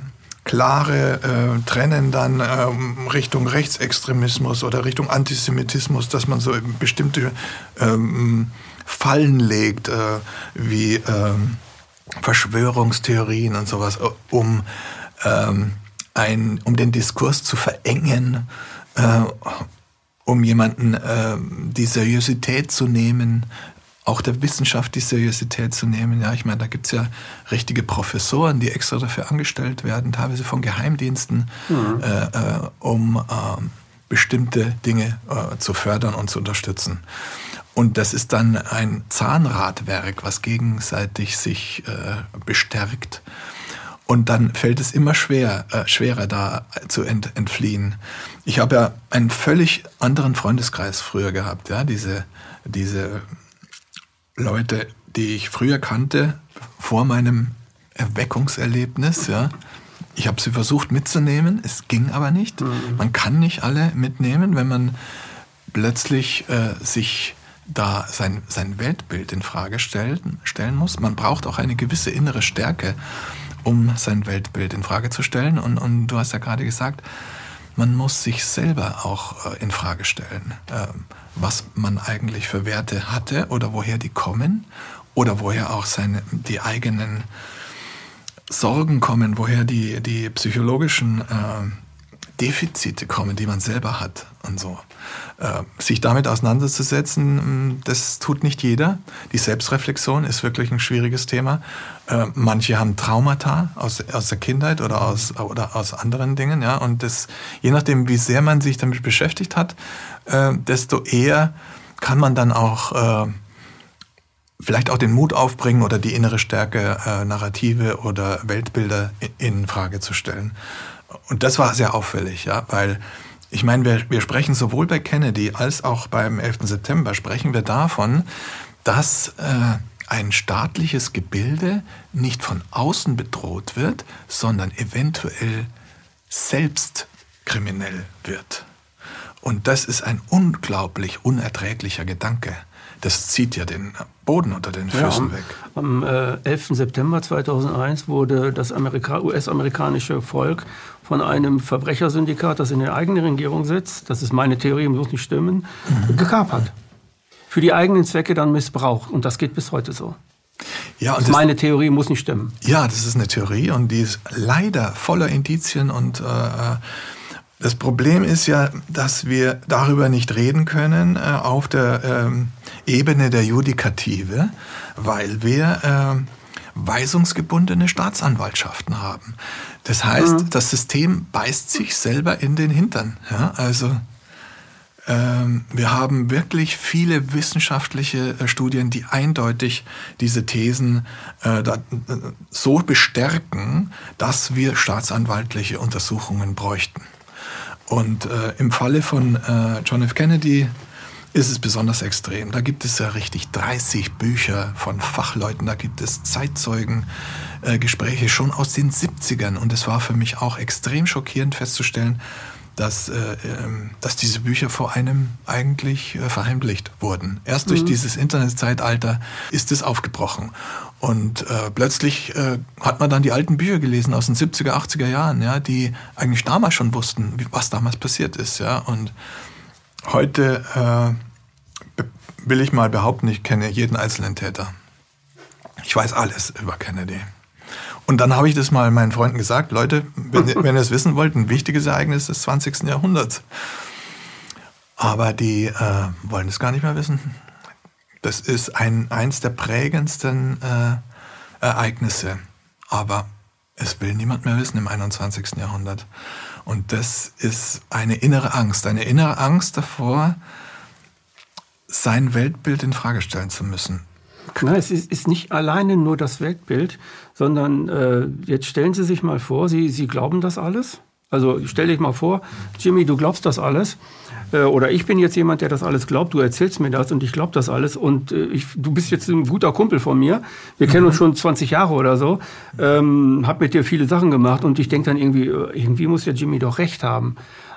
klare äh, Trennen dann ähm, Richtung Rechtsextremismus oder Richtung Antisemitismus, dass man so bestimmte ähm, Fallen legt, äh, wie ähm, Verschwörungstheorien und sowas, äh, um, ähm, ein, um den Diskurs zu verengen, äh, um jemanden äh, die Seriosität zu nehmen, auch der Wissenschaft die Seriosität zu nehmen. Ja, ich meine, da gibt es ja richtige Professoren, die extra dafür angestellt werden, teilweise von Geheimdiensten, mhm. äh, äh, um äh, bestimmte Dinge äh, zu fördern und zu unterstützen. Und das ist dann ein Zahnradwerk, was gegenseitig sich äh, bestärkt. Und dann fällt es immer schwer, äh, schwerer da zu ent, entfliehen. Ich habe ja einen völlig anderen Freundeskreis früher gehabt, ja, diese, diese Leute, die ich früher kannte, vor meinem Erweckungserlebnis, ja. Ich habe sie versucht mitzunehmen, es ging aber nicht. Mhm. Man kann nicht alle mitnehmen, wenn man plötzlich äh, sich da sein, sein Weltbild in Frage stellen, stellen muss. Man braucht auch eine gewisse innere Stärke, um sein Weltbild in Frage zu stellen. Und, und du hast ja gerade gesagt, man muss sich selber auch äh, in Frage stellen, ähm, was man eigentlich für Werte hatte oder woher die kommen oder woher auch seine, die eigenen Sorgen kommen, woher die, die psychologischen äh, Defizite kommen, die man selber hat und so. Äh, sich damit auseinanderzusetzen, mm, das tut nicht jeder. Die Selbstreflexion ist wirklich ein schwieriges Thema. Äh, manche haben Traumata aus, aus der Kindheit oder aus, oder aus anderen Dingen, ja. Und das, je nachdem, wie sehr man sich damit beschäftigt hat, äh, desto eher kann man dann auch vielleicht auch den Mut aufbringen oder die innere Stärke, Narrative oder Weltbilder in Frage zu stellen. Und das war sehr auffällig, ja, weil ich meine, wir, wir sprechen sowohl bei Kennedy als auch beim 11. September, sprechen wir davon, dass äh, ein staatliches Gebilde nicht von außen bedroht wird, sondern eventuell selbst kriminell wird. Und das ist ein unglaublich unerträglicher Gedanke. Das zieht ja den Boden unter den Füßen ja, weg. Am äh, 11. September 2001 wurde das US-amerikanische Volk von einem Verbrechersyndikat, das in der eigenen Regierung sitzt, das ist meine Theorie, muss nicht stimmen, mhm. gekapert. Für die eigenen Zwecke dann missbraucht. Und das geht bis heute so. Ja, und das meine Theorie muss nicht stimmen. Ja, das ist eine Theorie und die ist leider voller Indizien und äh, das Problem ist ja, dass wir darüber nicht reden können äh, auf der ähm, Ebene der Judikative, weil wir äh, weisungsgebundene Staatsanwaltschaften haben. Das heißt, mhm. das System beißt sich selber in den Hintern. Ja? Also ähm, wir haben wirklich viele wissenschaftliche äh, Studien, die eindeutig diese Thesen äh, da, so bestärken, dass wir staatsanwaltliche Untersuchungen bräuchten. Und äh, im Falle von äh, John F. Kennedy ist es besonders extrem. Da gibt es ja richtig 30 Bücher von Fachleuten, da gibt es Zeitzeugengespräche äh, schon aus den 70ern. Und es war für mich auch extrem schockierend festzustellen, dass, äh, ähm, dass diese Bücher vor einem eigentlich äh, verheimlicht wurden. Erst durch mhm. dieses Internetzeitalter ist es aufgebrochen. Und äh, plötzlich äh, hat man dann die alten Bücher gelesen aus den 70er, 80er Jahren, ja, die eigentlich damals schon wussten, was damals passiert ist. Ja. Und heute äh, will ich mal behaupten, ich kenne jeden einzelnen Täter. Ich weiß alles über Kennedy. Und dann habe ich das mal meinen Freunden gesagt, Leute, wenn, wenn ihr es wissen wollt, ein wichtiges Ereignis des 20. Jahrhunderts. Aber die äh, wollen es gar nicht mehr wissen. Das ist ein, eins der prägendsten äh, Ereignisse. Aber es will niemand mehr wissen im 21. Jahrhundert. Und das ist eine innere Angst, eine innere Angst davor, sein Weltbild in Frage stellen zu müssen. Nein, es ist, ist nicht alleine nur das Weltbild, sondern äh, jetzt stellen Sie sich mal vor, Sie, Sie glauben das alles Also stell dich mal vor, Jimmy, du glaubst das alles. Äh, oder ich bin jetzt jemand, der das alles glaubt. Du erzählst mir das und ich glaube das alles. Und äh, ich, du bist jetzt ein guter Kumpel von mir. Wir mhm. kennen uns schon 20 Jahre oder so. Ähm, hab mit dir viele Sachen gemacht und ich denke dann irgendwie, äh, irgendwie muss ja Jimmy doch recht haben.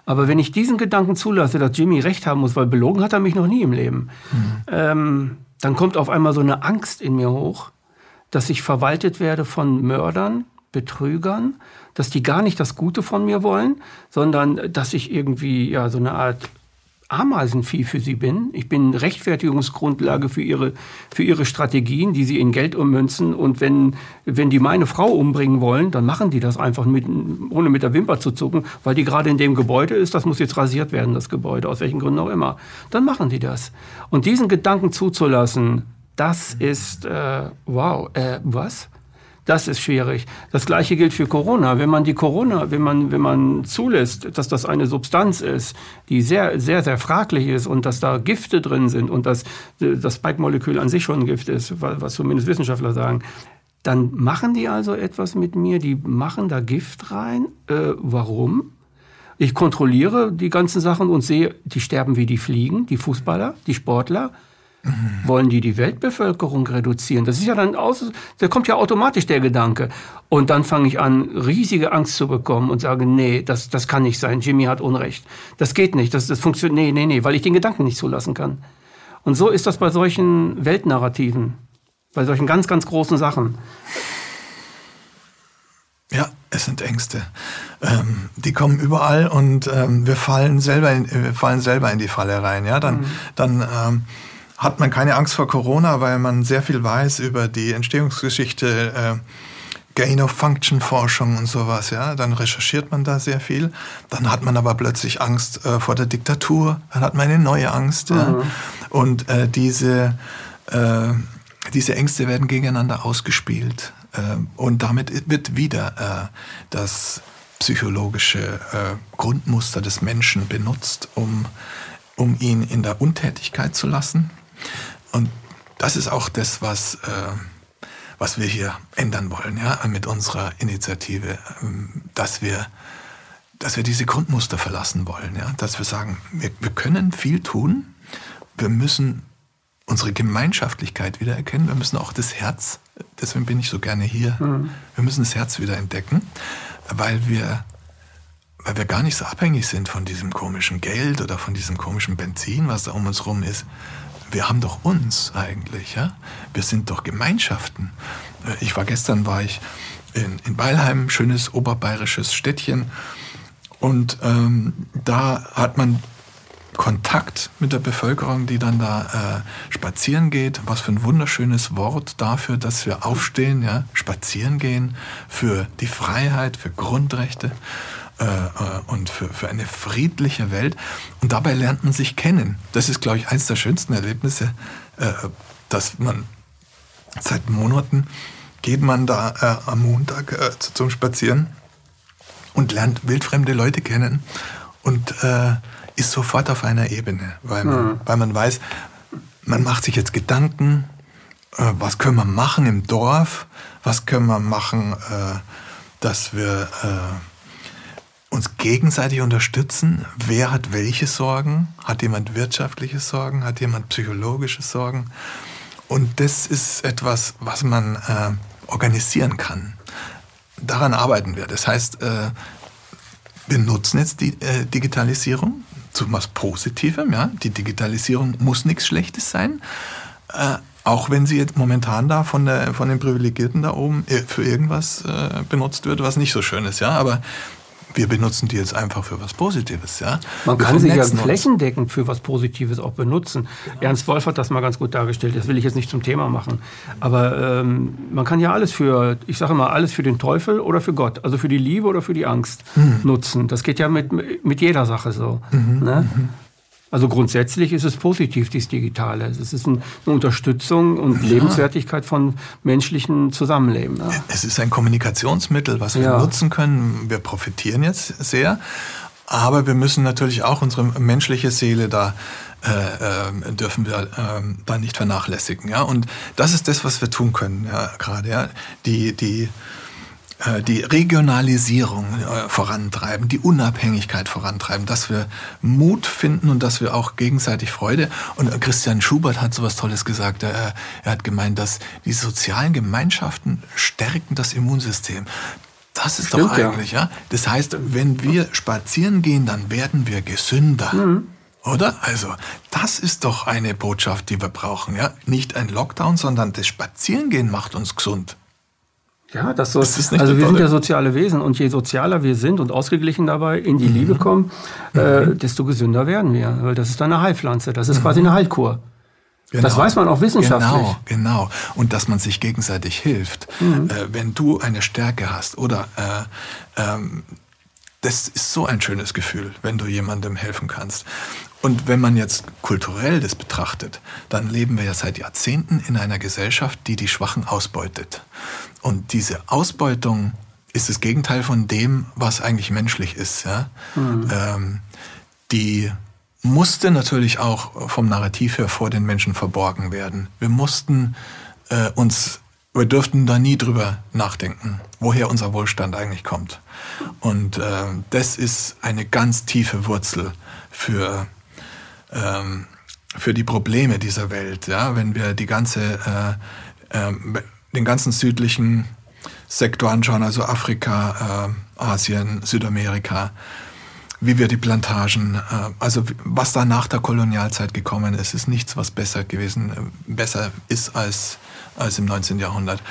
Aber wenn ich diesen Gedanken zulasse, dass Jimmy recht haben muss, weil belogen hat er mich noch nie im Leben, mhm. ähm, dann kommt auf einmal so eine Angst in mir hoch, dass ich verwaltet werde von Mördern, Betrügern, dass die gar nicht das Gute von mir wollen, sondern dass ich irgendwie ja so eine Art Ameisenvieh für sie bin. Ich bin Rechtfertigungsgrundlage für ihre, für ihre Strategien, die sie in Geld ummünzen. Und wenn, wenn die meine Frau umbringen wollen, dann machen die das einfach mit, ohne mit der Wimper zu zucken, weil die gerade in dem Gebäude ist. Das muss jetzt rasiert werden, das Gebäude, aus welchen Gründen auch immer. Dann machen die das. Und diesen Gedanken zuzulassen, das ist, äh, wow, äh, was? Das ist schwierig. Das gleiche gilt für Corona. Wenn man die Corona, wenn man, wenn man zulässt, dass das eine Substanz ist, die sehr, sehr, sehr fraglich ist und dass da Gifte drin sind und dass das Spike-Molekül an sich schon ein Gift ist, was zumindest Wissenschaftler sagen, dann machen die also etwas mit mir, die machen da Gift rein. Äh, warum? Ich kontrolliere die ganzen Sachen und sehe, die sterben wie die Fliegen, die Fußballer, die Sportler. Wollen die die Weltbevölkerung reduzieren? Das ist ja dann aus, da kommt ja automatisch der Gedanke. Und dann fange ich an, riesige Angst zu bekommen und sage, nee, das, das kann nicht sein. Jimmy hat Unrecht. Das geht nicht. Das, das funktioniert, nee, nee, nee, weil ich den Gedanken nicht zulassen kann. Und so ist das bei solchen Weltnarrativen, bei solchen ganz, ganz großen Sachen. Ja, es sind Ängste. Ähm, die kommen überall und ähm, wir fallen selber in, wir fallen selber in die Falle rein. Ja, dann, mhm. dann ähm, hat man keine Angst vor Corona, weil man sehr viel weiß über die Entstehungsgeschichte, äh, Gain-of-Function-Forschung und sowas. Ja, dann recherchiert man da sehr viel. Dann hat man aber plötzlich Angst äh, vor der Diktatur. Dann hat man eine neue Angst. Mhm. Ja? Und äh, diese, äh, diese Ängste werden gegeneinander ausgespielt. Äh, und damit wird wieder äh, das psychologische Grundmuster des Menschen benutzt, um um ihn in der Untätigkeit zu lassen, und das ist auch das, was, äh, was wir hier ändern wollen, ja, mit unserer Initiative, ähm, dass wir, dass wir diese Grundmuster verlassen wollen, ja, dass wir sagen, wir, wir können viel tun, wir müssen unsere Gemeinschaftlichkeit wieder erkennen, wir müssen auch das Herz, deswegen bin ich so gerne hier, mhm. wir müssen das Herz wieder entdecken, weil wir weil wir gar nicht so abhängig sind von diesem komischen Geld oder von diesem komischen Benzin, was da um uns rum ist, wir haben doch uns eigentlich, ja? Wir sind doch Gemeinschaften. Äh, ich war gestern, war ich in, in Weilheim, schönes oberbayerisches Städtchen. Und ähm, da hat man Kontakt mit der Bevölkerung, die dann da äh, spazieren geht. Was für ein wunderschönes Wort dafür, dass wir aufstehen, ja, spazieren gehen für die Freiheit, für Grundrechte. Äh, äh, und für, für eine friedliche Welt. Und dabei lernt man sich kennen. Das ist, glaube ich, eines der schönsten Erlebnisse, äh, dass man seit Monaten geht man da am Montag zum Spazieren und lernt wildfremde Leute kennen und ist sofort auf einer Ebene, weil man, mhm. weil man weiß, man macht sich jetzt Gedanken, was können wir machen im Dorf, was können wir machen, dass wir uns gegenseitig unterstützen. Wer hat welche Sorgen? Hat jemand wirtschaftliche Sorgen? Hat jemand psychologische Sorgen? Und das ist etwas, was man äh, organisieren kann. Daran arbeiten wir. Das heißt, äh, wir nutzen jetzt die äh, Digitalisierung zu was Positivem. Ja? Die Digitalisierung muss nichts Schlechtes sein. Äh, auch wenn sie jetzt momentan da von, der, von den Privilegierten da oben äh, für irgendwas äh, benutzt wird, was nicht so schön ist. Ja? Aber wir benutzen die jetzt einfach für was Positives. Ja? Man wir kann sie ja flächendeckend für was Positives auch benutzen. Genau. Ernst Wolf hat das mal ganz gut dargestellt. Das will ich jetzt nicht zum Thema machen. Aber ähm, man kann ja alles für, ich sage mal, alles für den Teufel oder für Gott, also für die Liebe oder für die Angst hm. nutzen. Das geht ja mit, mit jeder Sache so. Mhm. Ne? Mhm. Also grundsätzlich ist es positiv, dieses Digitale. Es ist eine Unterstützung und ja. Lebenswertigkeit von menschlichen Zusammenleben. Ja. Es ist ein Kommunikationsmittel, was wir ja. nutzen können. Wir profitieren jetzt sehr, aber wir müssen natürlich auch unsere menschliche Seele da äh, äh, dürfen wir äh, da nicht vernachlässigen. Ja? Und das ist das, was wir tun können ja, gerade. Ja? Die, die die Regionalisierung äh, vorantreiben, die Unabhängigkeit vorantreiben, dass wir Mut finden und dass wir auch gegenseitig Freude. Und Christian Schubert hat so was Tolles gesagt. Er, er hat gemeint, dass die sozialen Gemeinschaften stärken das Immunsystem. Das ist Stimmt, doch eigentlich, ja. ja. Das heißt, wenn wir spazieren gehen, dann werden wir gesünder. Mhm. Oder? Also, das ist doch eine Botschaft, die wir brauchen, ja? Nicht ein Lockdown, sondern das Spazierengehen macht uns gesund. Ja, das so. Das also wir sind ja soziale Wesen und je sozialer wir sind und ausgeglichen dabei in die mhm. Liebe kommen, äh, mhm. desto gesünder werden wir. Weil das ist eine Heilpflanze. Das ist mhm. quasi eine Heilkur. Genau. Das weiß man auch wissenschaftlich. Genau, genau. Und dass man sich gegenseitig hilft. Mhm. Äh, wenn du eine Stärke hast oder äh, ähm, das ist so ein schönes Gefühl, wenn du jemandem helfen kannst. Und wenn man jetzt kulturell das betrachtet, dann leben wir ja seit Jahrzehnten in einer Gesellschaft, die die Schwachen ausbeutet. Und diese Ausbeutung ist das Gegenteil von dem, was eigentlich menschlich ist. Ja? Mhm. Ähm, die musste natürlich auch vom Narrativ her vor den Menschen verborgen werden. Wir mussten äh, uns, wir dürften da nie drüber nachdenken, woher unser Wohlstand eigentlich kommt. Und äh, das ist eine ganz tiefe Wurzel für ähm, für die Probleme dieser Welt. Ja? Wenn wir die ganze, äh, äh, den ganzen südlichen Sektor anschauen, also Afrika, äh, Asien, Südamerika, wie wir die Plantagen, äh, also was da nach der Kolonialzeit gekommen ist, ist nichts, was besser gewesen, äh, besser ist als, als im 19. Jahrhundert.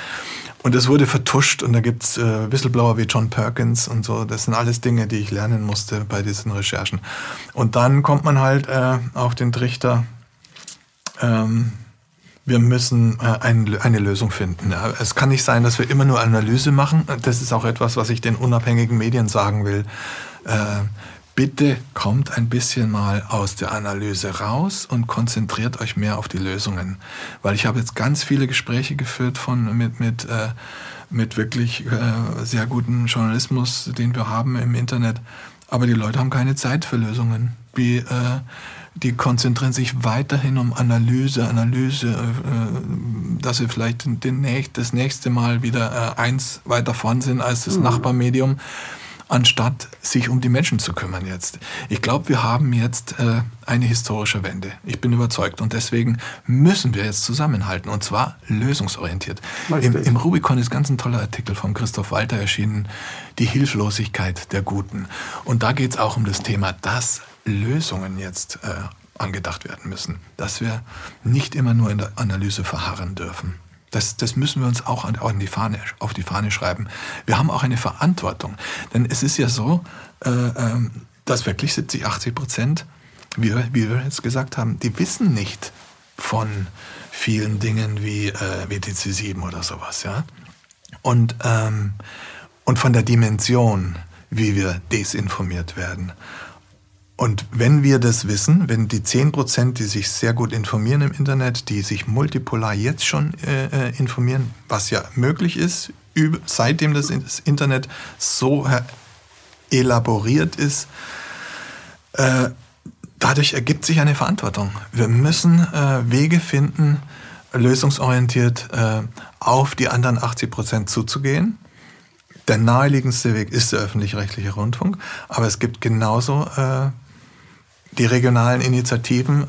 Und es wurde vertuscht und da gibt's äh, Whistleblower wie John Perkins und so. Das sind alles Dinge, die ich lernen musste bei diesen Recherchen. Und dann kommt man halt äh, auf den Trichter, ähm, wir müssen äh, ein, eine Lösung finden. Es kann nicht sein, dass wir immer nur Analyse machen. Das ist auch etwas, was ich den unabhängigen Medien sagen will. Äh, bitte kommt ein bisschen mal aus der Analyse raus und konzentriert euch mehr auf die Lösungen. Weil ich habe jetzt ganz viele Gespräche geführt von, mit, mit, äh, mit wirklich sehr guten Journalismus, den wir haben im Internet. Aber die Leute haben keine Zeit für Lösungen. Äh, die konzentrieren sich weiterhin um Analyse, Analyse, äh, dass sie vielleicht den, das nächste Mal wieder äh, eins weiter vorn sind als das mhm. Nachbarmedium anstatt sich um die Menschen zu kümmern jetzt. Ich glaube, wir haben jetzt äh, eine historische Wende. Ich bin überzeugt. Und deswegen müssen wir jetzt zusammenhalten. Und zwar lösungsorientiert. Im, Im, Rubicon ist ganz ein toller Artikel von Christoph Walter erschienen, Die Hilflosigkeit der Guten. Und da geht es auch um das Thema, dass Lösungen jetzt äh, angedacht werden müssen. Dass wir nicht immer nur in der Analyse verharren dürfen. Das, das müssen wir uns auch an, an die Fahne, auf die Fahne schreiben. Wir haben auch eine Verantwortung. Denn es ist ja so, äh, ähm, dass wirklich 70, 80 Prozent, wie, wie wir jetzt gesagt haben, die wissen nicht von vielen Dingen wie äh, WTC 7 oder sowas. Ja? Und, ähm, und von der Dimension, wie wir desinformiert werden. Und wenn wir das wissen, wenn die 10%, die sich sehr gut informieren im Internet, die sich multipolar jetzt schon äh, äh informieren, was ja möglich ist, seitdem das Internet so elaboriert ist, äh, dadurch ergibt sich eine Verantwortung. Wir müssen äh, Wege finden, lösungsorientiert äh, auf die anderen 80% zuzugehen. Der naheliegendste Weg ist der öffentlich-rechtliche Rundfunk, aber es gibt genauso äh, die regionalen Initiativen,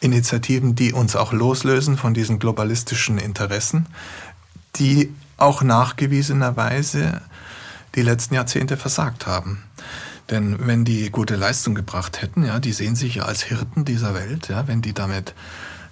Initiativen, die uns auch loslösen von diesen globalistischen Interessen, die auch nachgewiesenerweise die letzten Jahrzehnte versagt haben. Denn wenn die gute Leistung gebracht hätten, ja, die sehen sich ja als Hirten dieser Welt, ja, wenn die damit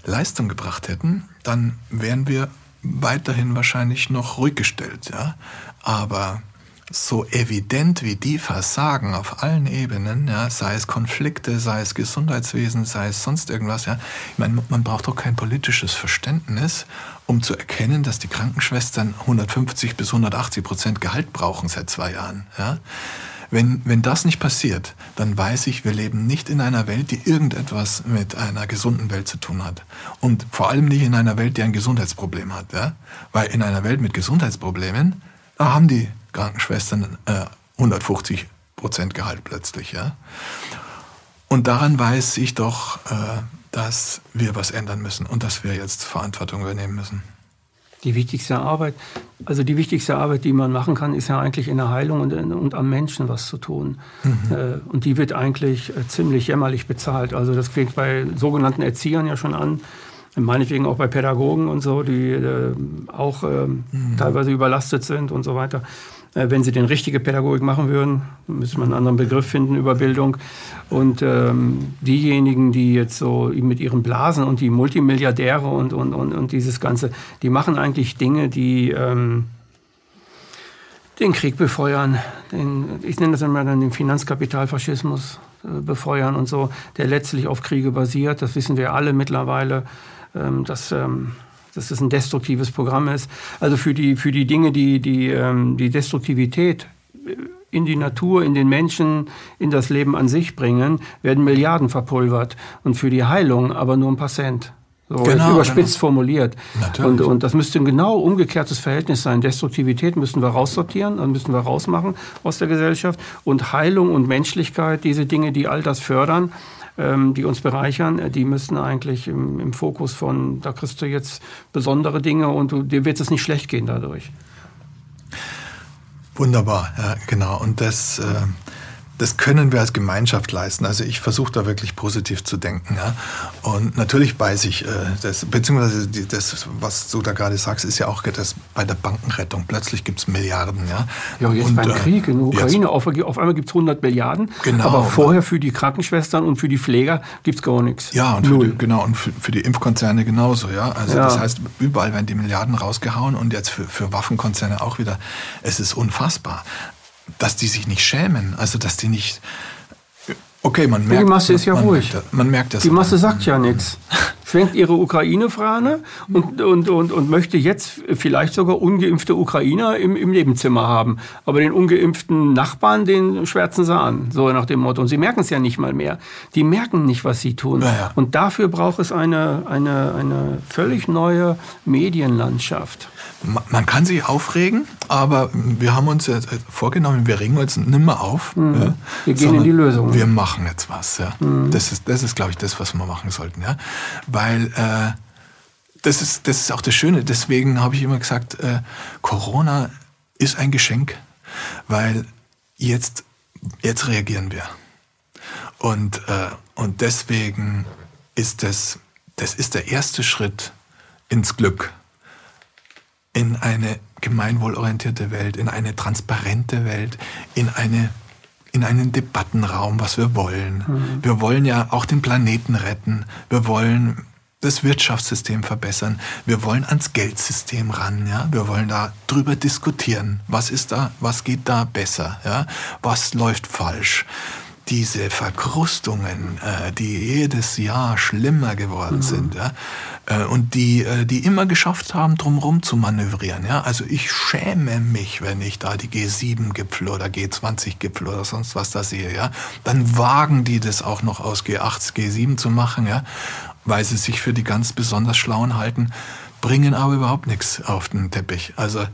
Leistung gebracht hätten, dann wären wir weiterhin wahrscheinlich noch ruhig gestellt, ja. Aber so evident wie die versagen auf allen Ebenen, ja, sei es Konflikte, sei es Gesundheitswesen, sei es sonst irgendwas, ja. Ich meine, man braucht doch kein politisches Verständnis, um zu erkennen, dass die Krankenschwestern 150 bis 180 Prozent Gehalt brauchen seit zwei Jahren, ja. Wenn, wenn das nicht passiert, dann weiß ich, wir leben nicht in einer Welt, die irgendetwas mit einer gesunden Welt zu tun hat. Und vor allem nicht in einer Welt, die ein Gesundheitsproblem hat. Ja? Weil in einer Welt mit Gesundheitsproblemen, da haben die Krankenschwestern äh, 150 Prozent Gehalt plötzlich. Ja? Und daran weiß ich doch, äh, dass wir was ändern müssen und dass wir jetzt Verantwortung übernehmen müssen. Die wichtigste Arbeit, also die wichtigste Arbeit, die man machen kann, ist ja eigentlich in der Heilung und, und am Menschen was zu tun. Mhm. Äh, und die wird eigentlich äh, ziemlich jämmerlich bezahlt. Also das fängt bei sogenannten Erziehern ja schon an, meinetwegen auch bei Pädagogen und so, die äh, auch äh, mhm. teilweise überlastet sind und so weiter. Äh, wenn sie den richtige Pädagogik machen würden, müsste man einen anderen Begriff finden über Bildung. Und ähm, diejenigen, die jetzt so mit ihren Blasen und die Multimilliardäre und, und, und, und dieses Ganze, die machen eigentlich Dinge, die ähm, den Krieg befeuern, den, ich nenne das immer dann den Finanzkapitalfaschismus äh, befeuern und so, der letztlich auf Kriege basiert. Das wissen wir alle mittlerweile. Ähm, dass ähm, dass das ein destruktives Programm ist. Also für die, für die Dinge, die, die, ähm, die Destruktivität in die Natur, in den Menschen, in das Leben an sich bringen, werden Milliarden verpulvert. Und für die Heilung aber nur ein paar Cent. So genau, überspitzt genau. formuliert. Und, und das müsste ein genau umgekehrtes Verhältnis sein. Destruktivität müssen wir raussortieren, dann müssen wir rausmachen aus der Gesellschaft. Und Heilung und Menschlichkeit, diese Dinge, die all das fördern, die uns bereichern, äh, die müssen eigentlich im, im, Fokus von, da kriegst du jetzt besondere Dinge und du, dir wird es nicht schlecht gehen dadurch. Wunderbar, ja, genau. Und das, äh, das können wir als Gemeinschaft leisten. Also ich versuche da wirklich positiv zu denken. Ja? Und natürlich weiß ich, äh, das, beziehungsweise das, was du da gerade sagst, ist ja auch das bei der Bankenrettung. Plötzlich gibt es Milliarden. Ja, ja jetzt und, beim äh, Krieg in der Ukraine, auf, auf, einmal gibt es 100 Milliarden, genau, aber vorher für die Krankenschwestern und für die Pfleger gibt es gar nichts. Ja, und für die, genau, und für, für, die Impfkonzerne genauso. Ja? Also ja. das heißt, überall werden die Milliarden rausgehauen und jetzt für, für Waffenkonzerne auch wieder. Es ist unfassbar dass die sich nicht schämen, also dass die nicht. Okay, man merkt. Die Masse ist ja man, ruhig. Merkt, man merkt das. Die Masse sagt ja nichts. Schwenkt ihre Ukraine-Fahne und, und, und, und möchte jetzt vielleicht sogar ungeimpfte Ukrainer im, im Nebenzimmer haben. Aber den ungeimpften Nachbarn, den schwärzen sie an. So nach dem Motto. Und sie merken es ja nicht mal mehr. Die merken nicht, was sie tun. Ja, Und dafür braucht es eine, eine, eine völlig neue Medienlandschaft man kann sich aufregen, aber wir haben uns jetzt vorgenommen, wir regen uns nicht mehr auf. Mhm. Ja, wir gehen in die Lösung. Wir machen jetzt was. Ja. Mhm. Das ist, das ist glaube ich, das, was wir machen sollten. Ja. Weil äh, das, ist, das ist auch das Schöne. Deswegen habe ich immer gesagt, äh, Corona ist ein Geschenk, weil jetzt, jetzt reagieren wir. Und, äh, und deswegen ist das, das ist der erste Schritt ins Glück in eine gemeinwohlorientierte Welt, in eine transparente Welt, in eine in einen Debattenraum, was wir wollen. Mhm. Wir wollen ja auch den Planeten retten. Wir wollen das Wirtschaftssystem verbessern. Wir wollen ans Geldsystem ran, ja. Wir wollen da drüber diskutieren. Was ist da, was geht da besser, ja? Was läuft falsch? Diese Verkrustungen, äh, die jedes Jahr schlimmer geworden mhm. sind, ja, äh, und die, äh, die immer geschafft haben, drumherum zu manövrieren. Ja? Also ich schäme mich, wenn ich da die G7-Gipfel oder G20-Gipfel oder sonst was da sehe. Ja? Dann wagen die das auch noch aus G8, G7 zu machen, ja? weil sie sich für die ganz besonders Schlauen halten, bringen aber überhaupt nichts auf den Teppich. Also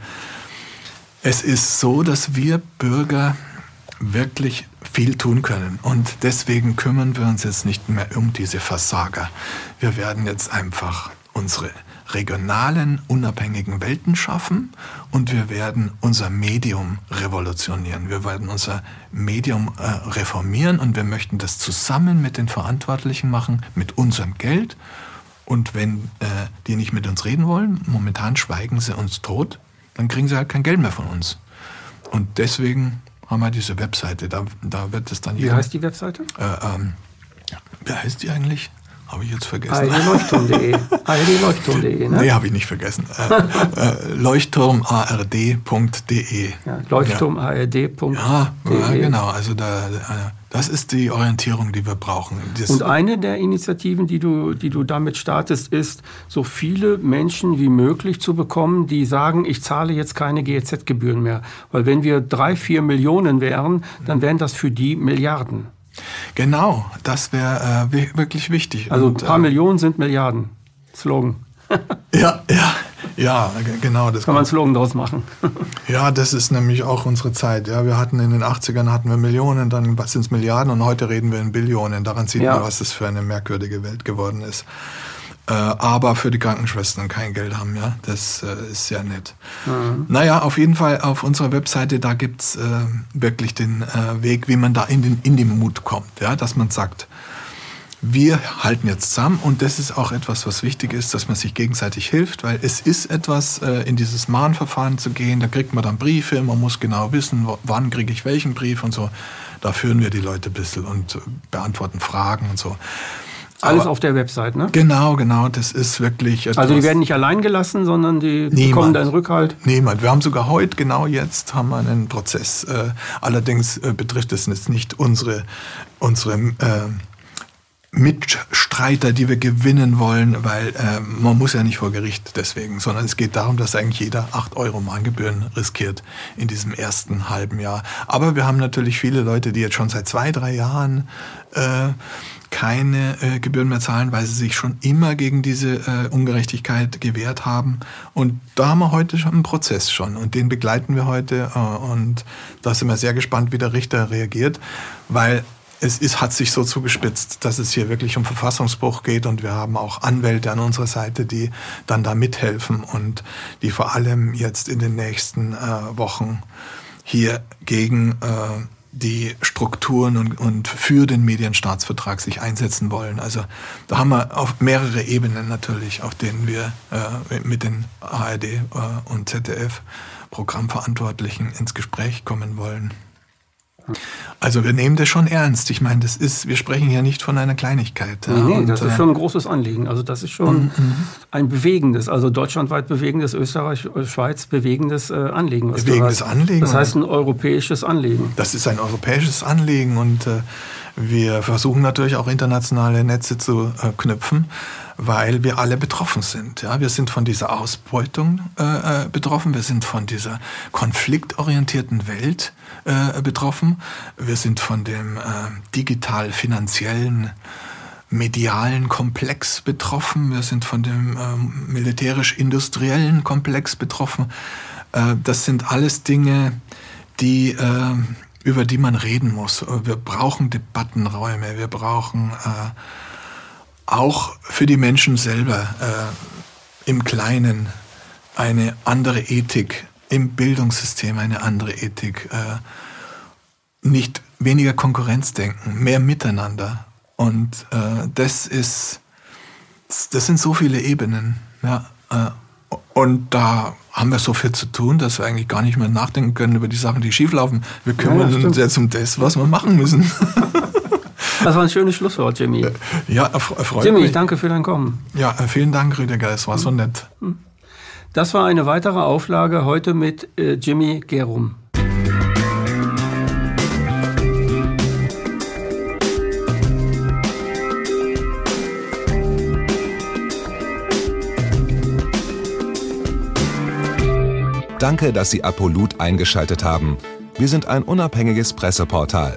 es ist so, dass wir Bürger wirklich viel tun können. Und deswegen kümmern wir uns jetzt nicht mehr um diese Versager. Wir werden jetzt einfach unsere regionalen, unabhängigen Welten schaffen und wir werden unser Medium revolutionieren. Wir werden unser Medium äh, reformieren und wir möchten das zusammen mit den Verantwortlichen machen, mit unserem Geld. Und wenn äh, die nicht mit uns reden wollen, momentan schweigen sie uns tot, dann kriegen sie halt kein Geld mehr von uns. Und deswegen haben wir diese Webseite. Da, da wird es dann. Wie heißt die Webseite? Äh, ähm, wie heißt die eigentlich? Habe ich jetzt vergessen. ardleuchtturm.de. ardleuchtturm.de, ne? Nee, habe ich nicht vergessen. Äh, äh, leuchtturmard.de. Ja, leuchtturmard.de. Ja, ja, genau. Also da, das ist die Orientierung, die wir brauchen. Das Und eine der Initiativen, die du, die du damit startest, ist, so viele Menschen wie möglich zu bekommen, die sagen, ich zahle jetzt keine GEZ-Gebühren mehr. Weil wenn wir drei, vier Millionen wären, dann wären das für die Milliarden. Genau, das wäre äh, wirklich wichtig. Also Und, ein paar äh, Millionen sind Milliarden. Slogan. ja, ja, ja, genau. Das kann man Slogan daraus machen. ja, das ist nämlich auch unsere Zeit. Ja, wir hatten in den 80ern hatten wir Millionen, dann sind es Milliarden und heute reden wir in Billionen. Daran sieht ja. man, was das für eine merkwürdige Welt geworden ist. äh, aber für die Krankenschwestern kein Geld haben, ja. Das äh, ist sehr nett. Mhm. Naja, auf jeden Fall auf unserer Webseite, da gibt's äh, wirklich den äh, Weg, wie man da in den, in den Mut kommt, ja, dass man sagt, wir halten jetzt zusammen und das ist auch etwas, was wichtig ist, dass man sich gegenseitig hilft, weil es ist etwas, äh, in dieses Mahnverfahren zu gehen, da kriegt man dann Briefe, man muss genau wissen, wann kriege ich welchen Brief und so. Da führen wir die Leute ein bisschen und beantworten Fragen und so. Alles Aber auf der Website, ne? Genau, genau. Das ist wirklich. Etwas also die werden nicht allein gelassen, sondern die Niemand. bekommen dann Rückhalt. Niemand. Wir haben sogar heute, genau jetzt, haben wir einen Prozess. Äh, allerdings äh, betrifft es jetzt nicht unsere, unsere äh, Mitstreiter, die wir gewinnen wollen, weil äh, man muss ja nicht vor Gericht deswegen, sondern es geht darum, dass eigentlich jeder acht Euro Mahngebühren riskiert in diesem ersten halben Jahr. Aber wir haben natürlich viele Leute, die jetzt schon seit zwei, drei Jahren äh, keine äh, Gebühren mehr zahlen, weil sie sich schon immer gegen diese äh, Ungerechtigkeit gewehrt haben. Und da haben wir heute schon einen Prozess schon und den begleiten wir heute äh, und da sind wir sehr gespannt, wie der Richter reagiert, weil es ist, hat sich so zugespitzt, dass es hier wirklich um Verfassungsbruch geht und wir haben auch Anwälte an unserer Seite, die dann da mithelfen und die vor allem jetzt in den nächsten äh, Wochen hier gegen äh, die Strukturen und, und für den Medienstaatsvertrag sich einsetzen wollen. Also da haben wir auf mehrere Ebenen natürlich, auf denen wir äh, mit den ARD äh, und ZDF Programmverantwortlichen ins Gespräch kommen wollen. Also wir nehmen das schon ernst. Ich meine, das ist, wir sprechen hier nicht von einer Kleinigkeit. Nee, nee, das ist äh, schon ein großes Anliegen. Also das ist schon mhm, mhm. ein bewegendes, also deutschlandweit bewegendes, Österreich, äh, Schweiz bewegendes äh, Anliegen. bewegendes Anliegen. Das heißt ein europäisches Anliegen. Das ist ein europäisches Anliegen und wir versuchen natürlich auch internationale Netze zu knüpfen, weil wir alle betroffen sind. Ja, wir sind von dieser Ausbeutung äh, betroffen, wir sind von dieser konfliktorientierten Welt äh, betroffen. Wir sind von dem äh, digital-finanziellen medialen Komplex betroffen. Wir sind von dem ähm, militärisch-industriellen Komplex betroffen. Äh, das sind alles Dinge, die, äh, über die man reden muss. Wir brauchen Debattenräume. Wir brauchen äh, auch für die Menschen selber äh, im Kleinen eine andere Ethik, im Bildungssystem eine andere Ethik. Äh, nicht weniger Konkurrenzdenken, mehr Miteinander. Und äh, das ist, das sind so viele Ebenen. Ja, äh, und da haben wir so viel zu tun, dass wir eigentlich gar nicht mehr nachdenken können über die Sachen, die schieflaufen. Wir kümmern ja, uns jetzt um das, was wir machen müssen. Das war ein schönes Schlusswort, Jimmy. Ja, erfreut Jimmy, mich. danke für dein Kommen. Ja, vielen Dank, Rüdiger. Es war so nett. Hm. Das war eine weitere Auflage heute mit äh, Jimmy Gerum. Danke, dass Sie Apolut eingeschaltet haben. Wir sind ein unabhängiges Presseportal.